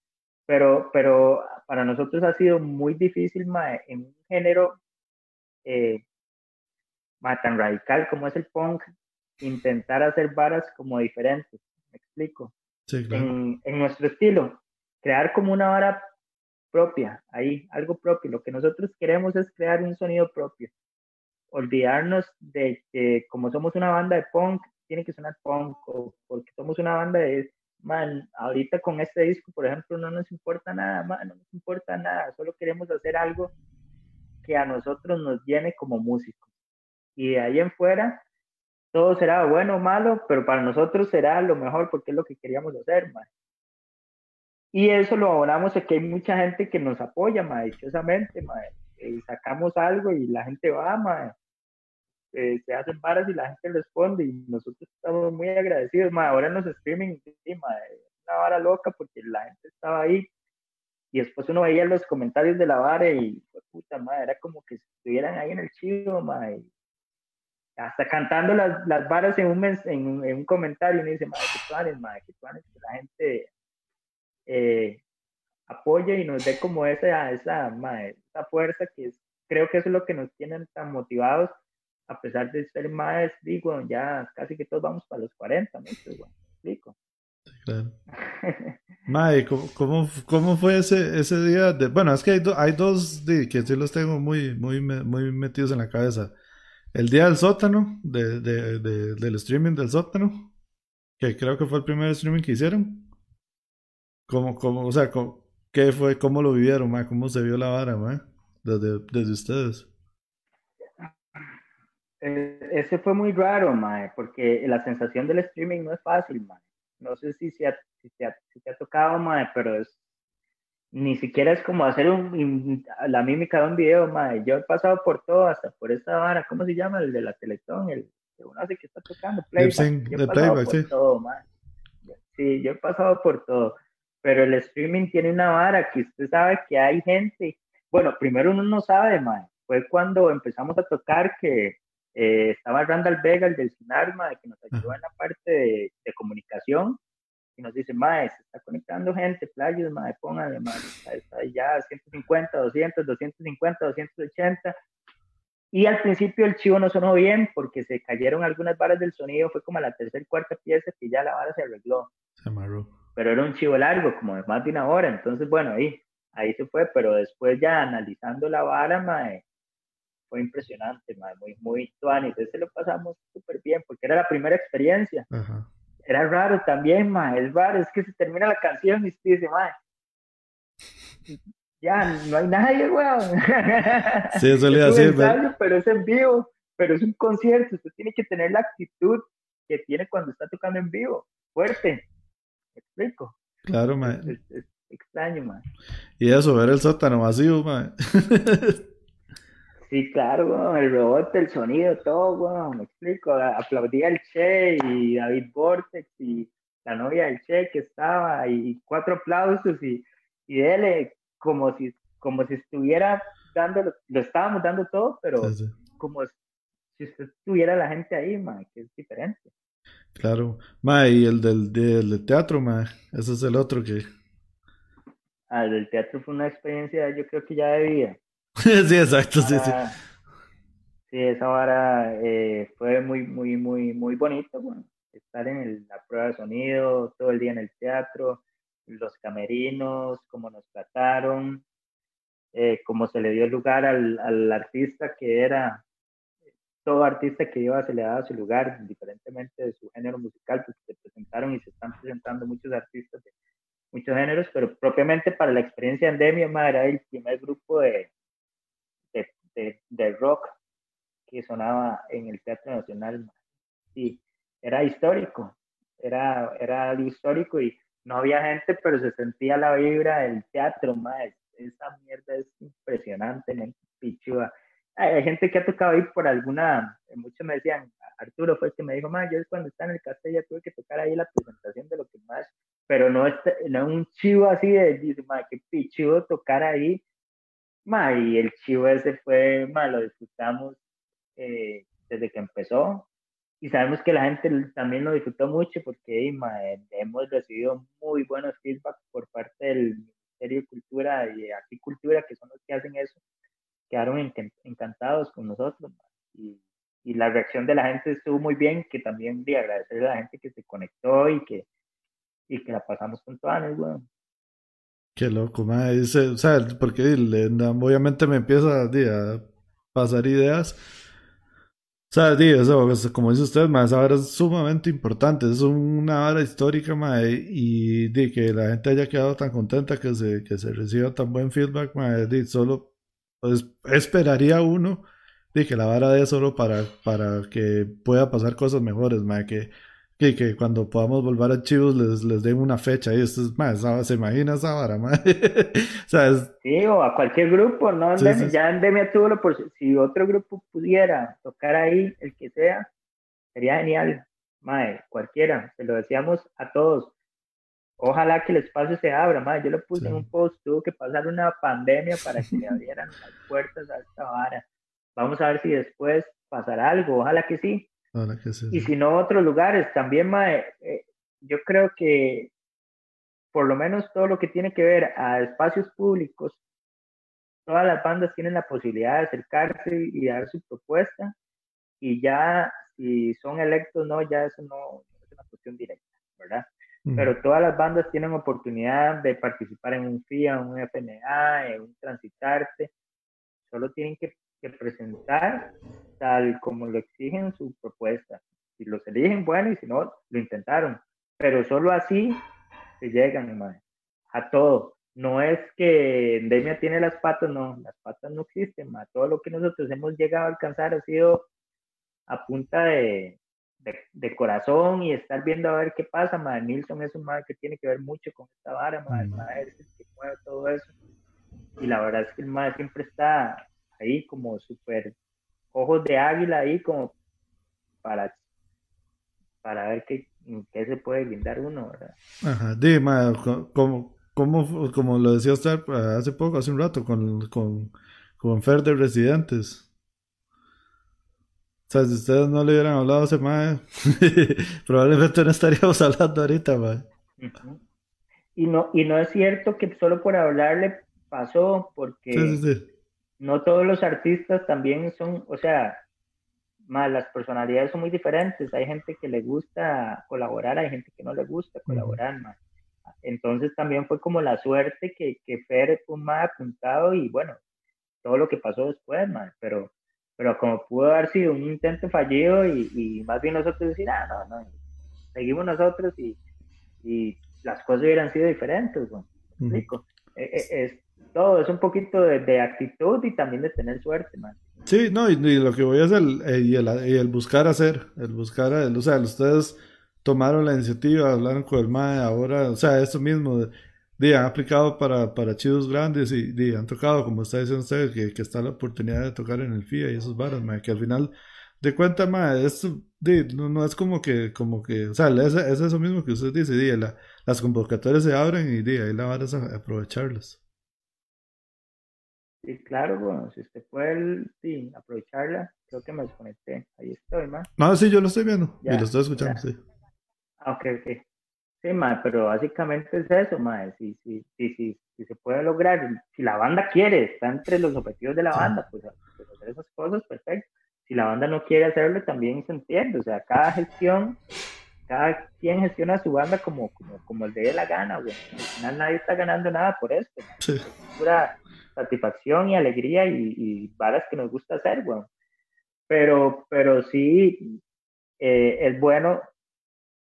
Pero, pero para nosotros ha sido muy difícil en un género eh, tan radical como es el punk, intentar hacer varas como diferentes, me explico. en, en nuestro estilo, crear como una vara propia, ahí, algo propio. Lo que nosotros queremos es crear un sonido propio olvidarnos de que como somos una banda de punk, tiene que sonar punk, o porque somos una banda de, man, ahorita con este disco, por ejemplo, no nos importa nada, man, no nos importa nada, solo queremos hacer algo que a nosotros nos llene como músicos. Y de ahí en fuera, todo será bueno o malo, pero para nosotros será lo mejor porque es lo que queríamos hacer, man. Y eso lo abonamos a que hay mucha gente que nos apoya, man, dichosamente, man y sacamos algo y la gente va, eh, se hacen varas y la gente responde y nosotros estamos muy agradecidos, ahora en los streaming, sí, una vara loca porque la gente estaba ahí y después uno veía los comentarios de la vara y pues, puta madre, era como que estuvieran ahí en el chivo, madre. hasta cantando las, las varas en un, en, en un comentario, uno dice, madre, que madre, que que la gente eh, apoye y nos dé como esa, esa, esa fuerza que creo que eso es lo que nos tienen tan motivados, a pesar de ser más, digo, ya casi que todos vamos para los 40, ¿no? explico. Claro. Mae, ¿cómo, cómo, fue ese, ese día? De, bueno, es que hay, hay dos que sí los tengo muy, muy, muy metidos en la cabeza. El día del sótano, de, de, del streaming del sótano, que creo que fue el primer streaming que hicieron. Como, como, o sea, ¿Qué fue? ¿Cómo lo vivieron, ¿Cómo se vio la vara, Desde, desde ustedes. Eh, ese fue muy raro, mae, porque la sensación del streaming no es fácil, mae. No sé si se ha, si te ha, si te ha tocado, mae, pero es, ni siquiera es como hacer un, la mímica de un video, mae. Yo he pasado por todo, hasta por esa vara, ¿cómo se llama? El de la Teletón, el que uno hace que está tocando, playback. Yo he pasado por sí. todo, mae. Sí, yo he pasado por todo. Pero el streaming tiene una vara que usted sabe que hay gente. Bueno, primero uno no sabe, mae. Fue cuando empezamos a tocar que eh, estaba Randall Vega, el del Sinarma, que nos ayudó en la parte de, comunicación, y nos dice, mae, se está conectando gente, playas, mae, póngale, mae, está, ya 150, 200, 250, 280. Y al principio el chivo no sonó bien porque se cayeron algunas varas del sonido, fue como a la tercera cuarta pieza que ya la vara se arregló. Se amarró. Pero era un chivo largo, como de más de una hora, entonces bueno, ahí, ahí se fue, pero después ya analizando la vara, mae, fue impresionante, muy, muy tuanis. Ese lo pasamos súper bien porque era la primera experiencia. Era raro también, ma, es raro, es que se termina la canción y usted dice, ma, ya no hay nadie, weón. Sí, eso le hace, pero es en vivo, pero es un concierto, usted tiene que tener la actitud que tiene cuando está tocando en vivo, fuerte. ¿Me explico? Claro, ma. Es, extraño, ma. Y eso, ver el sótano vacío, ma. Sí, claro, el robot, el sonido, todo, me explico. Aplaudía el Che y David Vortex y la novia del Che que estaba y cuatro aplausos y, y él como si, como si estuviera dando, lo estábamos dando todo, pero como si usted tuviera la gente ahí, ma, que es diferente. Claro, ma, y el del, del, teatro, ma, ese es el otro que... Ah, el del teatro fue una experiencia, yo creo que ya de vida. sí, exacto, sí, sí. Sí, esa vara eh, fue muy, muy, muy, muy bonito, estar en la prueba de sonido, todo el día en el teatro, los camerinos, cómo nos trataron, eh, cómo se le dio lugar al, artista que era, todo artista que iba se le daba su lugar, indiferentemente de su género musical, porque se presentaron y se están presentando muchos artistas de muchos géneros, pero propiamente para la experiencia endemia, era el primer grupo de, de, rock que sonaba en el Teatro Nacional. Sí, era histórico, era, era algo histórico y no había gente, pero se sentía la vibra del teatro, más. Esa mierda es impresionante, pichuda. Hay, gente que ha tocado ahí por alguna, muchos me decían, Arturo fue el que me dijo, más, yo cuando estaba en el castillo ya tuve que tocar ahí la presentación de lo que más, pero no, este, no un chivo así de, de que pichudo tocar ahí y el chivo ese fue, ma, lo disfrutamos eh, desde que empezó. Y sabemos que la gente también lo disfrutó mucho porque hemos recibido muy buenos feedback por parte del Ministerio de Cultura y de Cultura, que son los que hacen eso. Quedaron encantados con nosotros. Y, y, la reacción de la gente estuvo muy bien, que también de agradecer a la gente que se conectó y que, y que la pasamos con todas, bueno. Qué loco, madre. o sea, porque obviamente me empieza a pasar ideas. O sea, eso, como dice usted, más esa es sumamente importante. Es una vara histórica, madre. Y de que la gente haya quedado tan contenta que se, que se reciba tan buen feedback, madre. solo pues, esperaría uno de que la vara dé solo para, para que pueda pasar cosas mejores, madre. Que que, que cuando podamos volver a Chivos les, les den una fecha y esto es más, se imagina esa vara, más. Sí, o a cualquier grupo, ¿no? Ya en Demia tuvo por si otro grupo pudiera tocar ahí, el que sea, sería genial, mae, cualquiera, se lo decíamos a todos. Ojalá que el espacio se abra, mae. Yo lo puse en un post, tuvo que pasar una pandemia para que le abrieran las puertas a esta vara. Vamos a ver si después pasará algo, ojalá que sí y si no, otros lugares también, eh, yo creo que por lo menos todo lo que tiene que ver a espacios públicos, todas las bandas tienen la posibilidad de acercarse y dar su propuesta y ya si son electos, no, ya eso no, es una cuestión directa, ¿verdad? Pero todas las bandas tienen oportunidad de participar en un FIA, un FNA, en un Transitarte, solo tienen que que presentar tal como lo exigen su propuesta. Si los eligen, bueno, y si no, lo intentaron. Pero solo así se llegan, a todo. No es que Endemia tiene las patas, no, las patas no existen, ma. Todo lo que nosotros hemos llegado a alcanzar ha sido a punta de, de, corazón y estar viendo a ver qué pasa, madre. Nilsson es un madre que tiene que ver mucho con esta vara, madre, madre es el que mueve todo eso. Y la verdad es que el madre siempre está ahí como súper ojos de águila ahí como para, para ver qué, qué se puede brindar uno, ¿verdad? Ajá, dime, como, como, como lo decía usted hace poco, hace un rato, con, con, con Fer de Residentes. O sea, si ustedes no le hubieran hablado ese mae, probablemente no estaríamos hablando ahorita, mae. Y no, y no es cierto que solo por hablarle pasó, porque no todos los artistas también son, o sea, más las personalidades son muy diferentes. Hay gente que le gusta colaborar, hay gente que no le gusta colaborar, más. Entonces también fue como la suerte que, que Fer fue más apuntado y bueno, todo lo que pasó después, más, pero pero como pudo haber sido un intento fallido y, más bien nosotros decir, ah, no, no, seguimos nosotros y, y las cosas hubieran sido diferentes, ¿no? explico? E, e, es, todo, es un poquito de, actitud y también de tener suerte, man. Sí, no, y, lo que voy a hacer, eh, y, el, y el buscar hacer, el buscar, o sea, ustedes tomaron la iniciativa, hablaron con el MAE ahora, o sea, esto mismo, de, han aplicado para, para chivos grandes y han tocado, como está diciendo usted, que, que, está la oportunidad de tocar en el FIA y esos varas, que al final de cuenta, ma, es, no, no, es como que, como que, o sea, es, es eso mismo que usted dice, di, la, las convocatorias se abren y ahí la vara es aprovecharlas. Sí, claro, bueno, si usted puede sí, aprovecharla, creo que me desconecté. Ahí estoy, ma. No, sí, yo lo estoy viendo y lo estoy escuchando, sí. Ah, ok, ok. Sí, ma, pero básicamente es eso, ma. Si, si, si, si, si se puede lograr, si la banda quiere, está entre los objetivos de la banda, pues, pues, hacer esas cosas, perfecto. Si la banda no quiere hacerlo, también se entiende. O sea, cada gestión, cada quien gestiona su banda como, como, como el de la gana, güey. Al final nadie está ganando nada por esto. Sí. Es pura satisfacción y alegría y, y varas que nos gusta hacer, güey. Pero, pero sí, eh, es bueno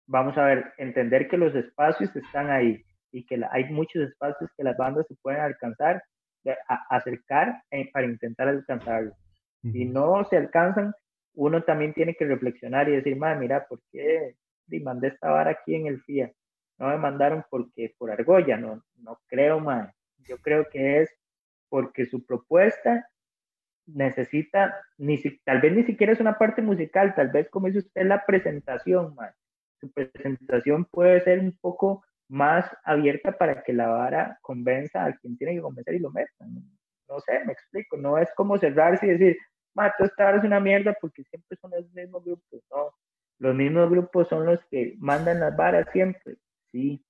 vamos a ver, entender que los espacios están ahí y que hay muchos espacios que las bandas se pueden alcanzar, acercar eh, para intentar alcanzarlos. Si no se alcanzan, uno también tiene que reflexionar y decir, mira, ¿por qué mandé esta vara aquí en el FIA? No me mandaron porque por argolla, no, no creo, más. Yo creo que es porque su propuesta necesita, ni si, tal vez ni siquiera es una parte musical, tal vez como dice usted, la presentación, man su presentación puede ser un poco más abierta para que la vara convenza a quien tiene que convencer y lo meta. No, sé, me explico. No es como cerrarse y decir, mato, esta vara es una mierda porque siempre son los mismos grupos. No, los mismos grupos son los que mandan las varas siempre. Sí.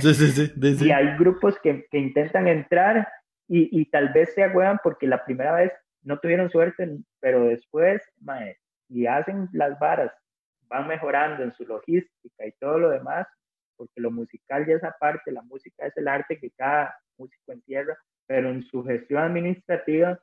Sí, sí, sí. y hay grupos que, que intentan entrar y, tal vez se agüevan porque la primera vez no tuvieron suerte, pero después, mae, y hacen las varas van mejorando en su logística y todo lo demás, porque lo musical ya es aparte, la música es el arte que cada músico entierra, pero en su gestión administrativa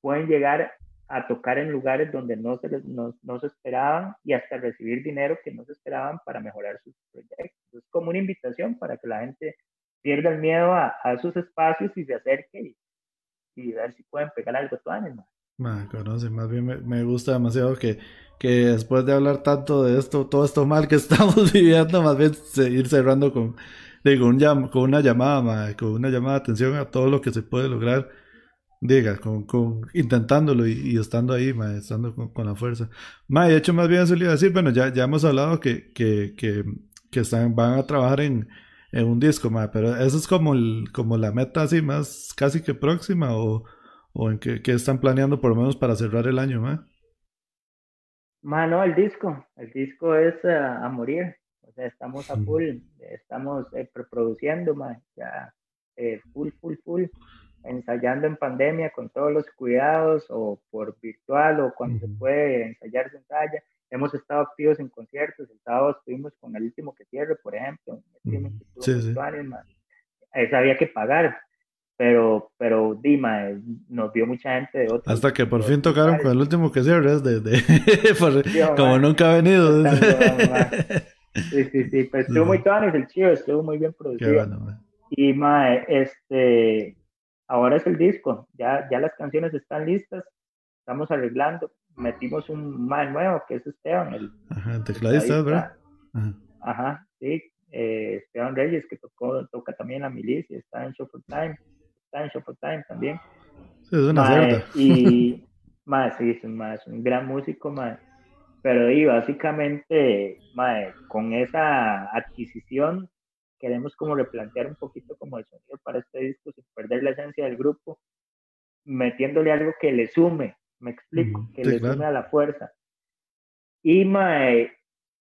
pueden llegar a tocar en lugares donde no se, les, no, se esperaban y hasta recibir dinero que no se esperaban para mejorar sus proyectos. Es como una invitación para que la gente pierda el miedo a, a esos espacios y se acerque y, y ver si pueden pegar algo todo más. más bien me, me gusta demasiado que que después de hablar tanto de esto, todo esto mal que estamos viviendo, más bien ir cerrando con, digo, un con una llamada, con una llamada de atención a todo lo que se puede lograr, diga, con, con intentándolo y, estando ahí, estando con, la fuerza. Ma, de hecho, más bien se le iba a decir, bueno, ya, ya hemos hablado que, que, que, que están, van a trabajar en, en un disco, ma, pero eso es como, el, como la meta así más casi que próxima o, o en que, que están planeando por lo menos para cerrar el año, ma. Mano, el disco, el disco es eh, a morir, o sea, estamos a full, estamos eh, produciendo, ya eh, full, full, full, ensayando en pandemia con todos los cuidados o por virtual o cuando se puede ensayar se ensaya. Hemos estado activos en conciertos, el sábado estuvimos con el último que cierre, por ejemplo, sí, sí. Eso había que pagar, pero, pero Dima nos vio mucha gente de otros. Hasta que por fin tocaron con el último que cierre, de, de como nunca ha venido. sí, sí, sí, pues estuvo muy tuanis el chivo, estuvo muy bien producido. y mae, este, ahora es el disco, ya, ya las canciones están listas, estamos arreglando, metimos un man nuevo que es Esteban, el, Ajá, tecladista, ¿verdad? Ajá. sí, eh, Esteban Reyes que tocó, toca también la milicia, está en Show for Time, está en Show for Time también. Sí, es una cerda. Y más, sí, es un, un gran músico, más. Pero y básicamente, mae, con esa adquisición queremos como replantear un poquito como el sonido para este disco sin perder la esencia del grupo, metiéndole algo que le sume, me explico, que le sume a la fuerza. Y mae,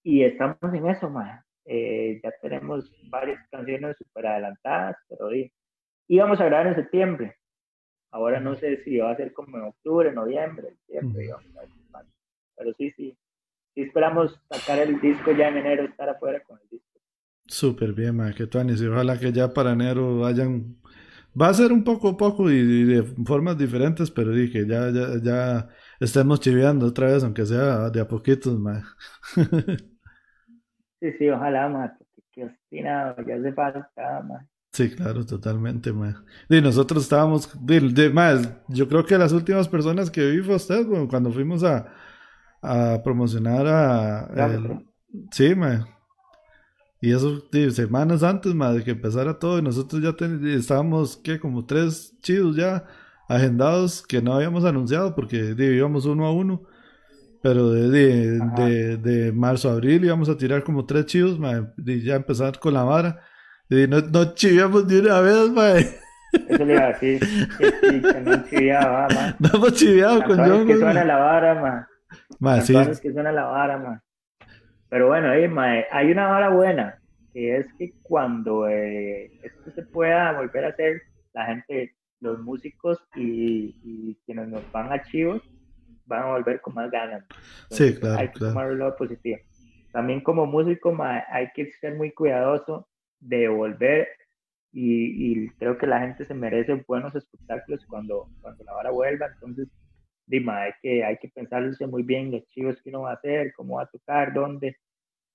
y estamos en eso, mae. Eh, ya tenemos varias canciones super adelantadas, pero y, íbamos a grabar en septiembre. Ahora no sé si va a ser como en octubre, noviembre, diciembre, pero sí, sí, sí esperamos sacar el disco ya en enero, estar afuera con el disco. Súper bien, ma, que y ojalá que ya para enero vayan. Va a ser un poco a poco y, de formas diferentes, pero dije, ya, ya, ya estemos chiveando otra vez, aunque sea de a poquitos, ma. sí, sí, ojalá, ma, que obstinado, ya hace falta, ma. Sí, claro, totalmente, ma. Y nosotros estábamos, de, más, yo creo que las últimas personas que vi fue usted, cuando fuimos a, a promocionar a... sí, ma. Y eso, semanas antes, ma, de que empezara todo, y nosotros ya estábamos, ¿qué? Como tres chidos ya agendados que no habíamos anunciado porque íbamos uno a uno. Pero de, de, de, marzo a abril íbamos a tirar como tres chidos, ma, y ya empezar con la vara. Y no, no chiviamos ni una vez, ma. Eso le iba a decir, que, que no chiviaba, ma. No hemos chiviado con yo. que suena la vara, ma. Ma, sí. que suena la vara, ma. Pero bueno, hay una vara buena, que es que cuando eh, esto se pueda volver a hacer, la gente, los músicos y, quienes nos van a chivos, van a volver con más ganas. sí, claro. Hay que tomar positivo. También como músico hay que ser muy cuidadoso de volver y, y, creo que la gente se merece buenos espectáculos cuando, cuando la vara vuelva. Entonces, dime, hay que, hay que pensarse muy bien los chivos que uno va a hacer, cómo va a tocar, dónde,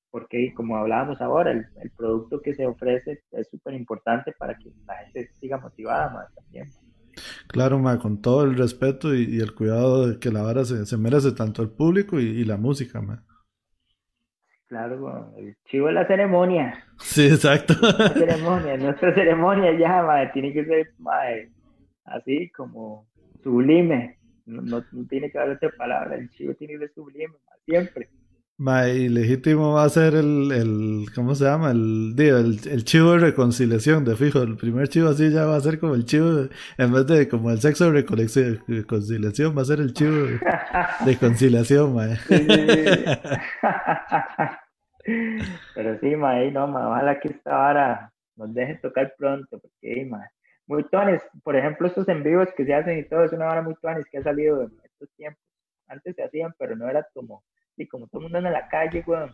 porque como hablábamos ahora, el, el producto que se ofrece es súper importante para que la gente siga motivada más también. Claro, ma, con todo el respeto y, el cuidado de que la vara se, se merece tanto el público y, la música, ma. Claro, el chivo es la ceremonia. Sí, exacto. La ceremonia, nuestra ceremonia ya, ma, tiene que ser ma, así como sublime no, tiene que otra palabra, el chivo tiene que sublime, siempre. Ma, y legítimo va a ser el, el ¿cómo se llama? El, el, el, chivo de reconciliación, de fijo. El primer chivo así ya va a ser como el chivo, en vez de como el sexo de reconciliación, va a ser el chivo de, conciliación, ma. Pero sí, ma, no, ma, ojalá que esta hora nos deje tocar pronto, porque, ma, muy tuanes. Por ejemplo, estos en vivos que se hacen y todo, es una hora muy tuanes que ha salido en estos tiempos. Antes se hacían, pero no era como, sí, como todo el mundo en la calle, weón.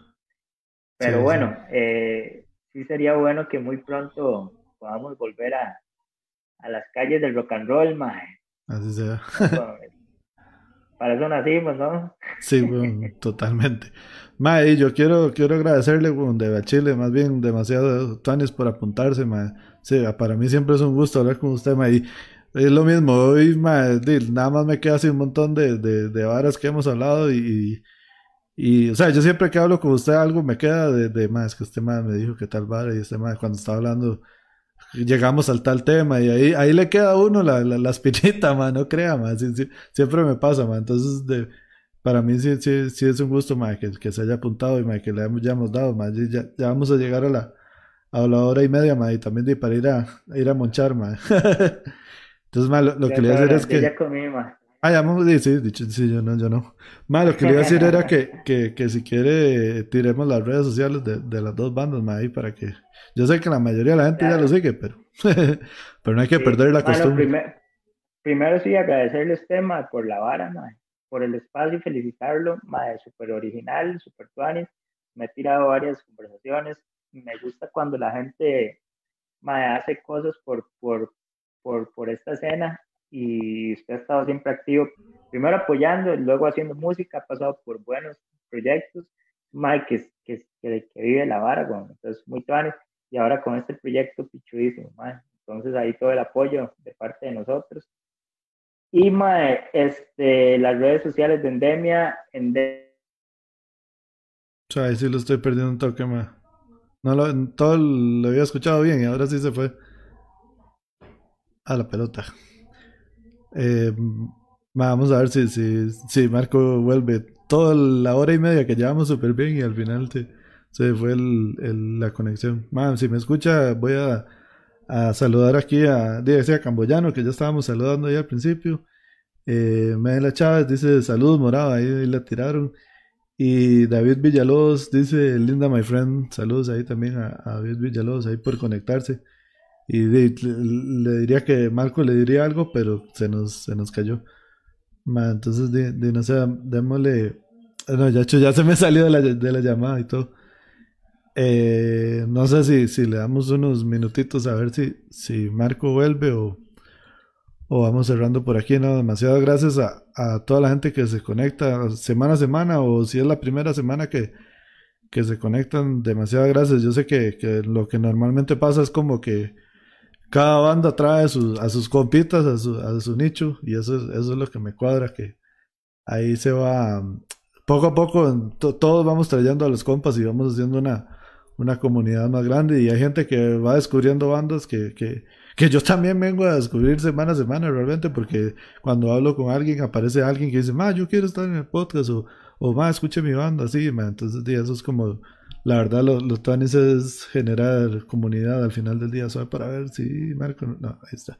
Pero bueno, Eh, sí sería bueno que muy pronto podamos volver a, a las calles del rock and roll, mae. Así sea. para eso nacimos, ¿no? Sí, bueno, totalmente. Mae, yo quiero, quiero agradecerle, bueno, de Chile, más bien demasiado tuanes por apuntarse, mae. Sí, para mí siempre es un gusto hablar con usted, ma. Y es lo mismo, hoy ma, nada más me queda así un montón de, de, de varas que hemos hablado y, y, o sea, yo siempre que hablo con usted algo me queda de, de más que usted más me dijo que tal vara y este más cuando estaba hablando llegamos al tal tema y ahí, ahí le queda a uno la, la, espinita, ma, no crea, ma, siempre me pasa, ma, entonces de, para mí sí, sí, sí es un gusto, ma, que, que se haya apuntado y ma, que le hayamos dado, ma, ya, ya vamos a llegar a la a la hora y media, ma, y también de para ir a, ir a monchar, ma. Entonces, ma, lo, que le iba a decir es que... Ya comí. Ah, ya, sí, sí, dicho, sí, yo no, yo no. Ma, lo que le iba a decir era que, que, que si quiere tiremos las redes sociales de, de las dos bandas, ma, ahí para que... Yo sé que la mayoría de la gente ya lo sigue, pero... pero no hay que perder la costumbre. primero sí, agradecerle a usted, ma, por la vara, ma, por el espacio y felicitarlo, ma, súper original, súper tuanis. Me he tirado varias conversaciones, me gusta cuando la gente me hace cosas por, por, por, por esta escena y usted ha estado siempre activo, primero apoyando, luego haciendo música, ha pasado por buenos proyectos, Mike, que, que, que, vive la vara, entonces muy tuanes, y ahora con este proyecto pichudísimo, entonces ahí todo el apoyo de parte de nosotros. Y este, las redes sociales de Endemia, O sea, ahí sí lo estoy perdiendo un toque, más. No lo, todo lo había escuchado bien y ahora sí se fue a la pelota. Eh, vamos a ver si, si, si Marco vuelve. Toda la hora y media que llevamos súper bien y al final se fue el, la conexión. si me escucha, voy a a saludar aquí a, decía Camboyano, que ya estábamos saludando ahí al principio. Eh, Medela Chávez dice saludos morado, ahí, la tiraron. Y David Villalobos dice Linda my friend, saludos ahí también a, David Villalobos ahí por conectarse. Y le, diría que Marco le diría algo, pero se nos, se nos cayó. entonces, de, no sé, démosle. No, ya, ya se me salió de la, de la llamada y todo. Eh, no sé si, si le damos unos minutitos a ver si, si Marco vuelve o, o vamos cerrando por aquí. No, demasiadas gracias a, a, toda la gente que se conecta semana a semana o si es la primera semana que, que se conectan. Demasiadas gracias. Yo sé que, que lo que normalmente pasa es como que cada banda trae sus, a sus compitas, a su, a su nicho y eso, eso es lo que me cuadra, que ahí se va poco a poco todos vamos trayendo a los compas y vamos haciendo una, una comunidad más grande y hay gente que va descubriendo bandas que, que, que yo también vengo a descubrir semana a semana realmente porque cuando hablo con alguien aparece alguien que dice, ma, yo quiero estar en el podcast o, o ma, escuche mi banda, así, ma, entonces eso es como, la verdad, los lo tanis es generar comunidad al final del día, solo para ver si Marco, no, ahí está.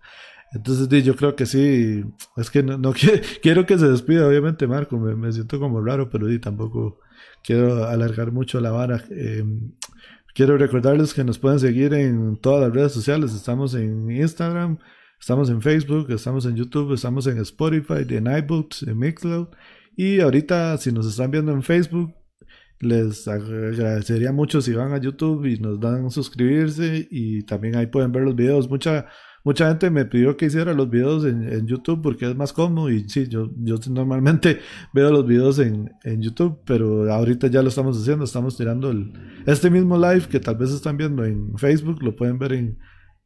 Entonces yo creo que sí, es que no, no quiero, que se despida, obviamente Marco, me, me siento como raro, pero di tampoco quiero alargar mucho la vara. Eh, quiero recordarles que nos pueden seguir en todas las redes sociales. Estamos en Instagram, estamos en Facebook, estamos en YouTube, estamos en Spotify, en iBooks, en Mixcloud. Y ahorita, si nos están viendo en Facebook, les agradecería mucho si van a YouTube y nos dan suscribirse y también ahí pueden ver los videos. Mucha mucha gente me pidió que hiciera los videos en, YouTube porque es más cómodo y sí, yo, yo normalmente veo los videos en, YouTube, pero ahorita ya lo estamos haciendo, estamos tirando el, este mismo live que tal vez están viendo en Facebook, lo pueden ver en,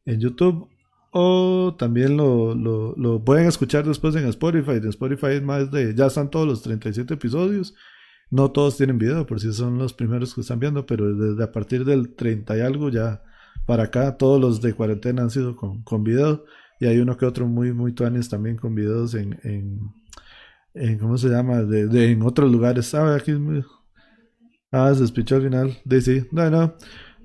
YouTube o también lo, lo, pueden escuchar después en Spotify. En Spotify es más de, ya están todos los 37 episodios. No todos tienen video, por si son los primeros que están viendo, pero desde a partir del 30 y algo ya para acá. Todos los de cuarentena han sido con, con video. Y hay uno que otro muy, muy tuanes también con videos en, en, ¿cómo se llama? De, en otros lugares. Ah, aquí Ah, se despichó al final. De sí. No, no.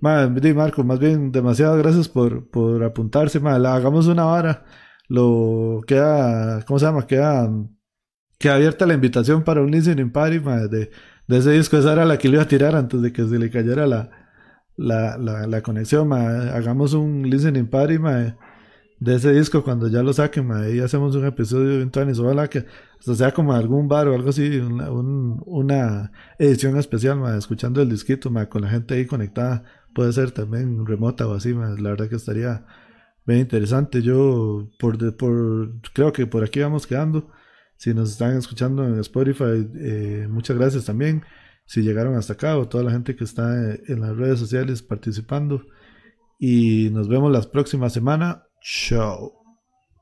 Marco, más bien, demasiadas gracias por, por apuntarse. hagamos una hora. Lo queda, ¿cómo se llama? Queda, queda abierta la invitación para un listening party de, ese disco. Esa era la que le iba a tirar antes de que se le cayera la, la, la, la conexión, hagamos un listening party de ese disco cuando ya lo saquen, y hacemos un episodio de Tuanis, ojalá que sea como algún bar o algo así, una, una edición especial, escuchando el disquito, con la gente ahí conectada, puede ser también remota o así, la verdad que estaría bien interesante. Yo por, por creo que por aquí vamos quedando. Si nos están escuchando en Spotify, eh, muchas gracias también si llegaron hasta acá o toda la gente que está en las redes sociales participando. Y nos vemos la próxima semana. Chao.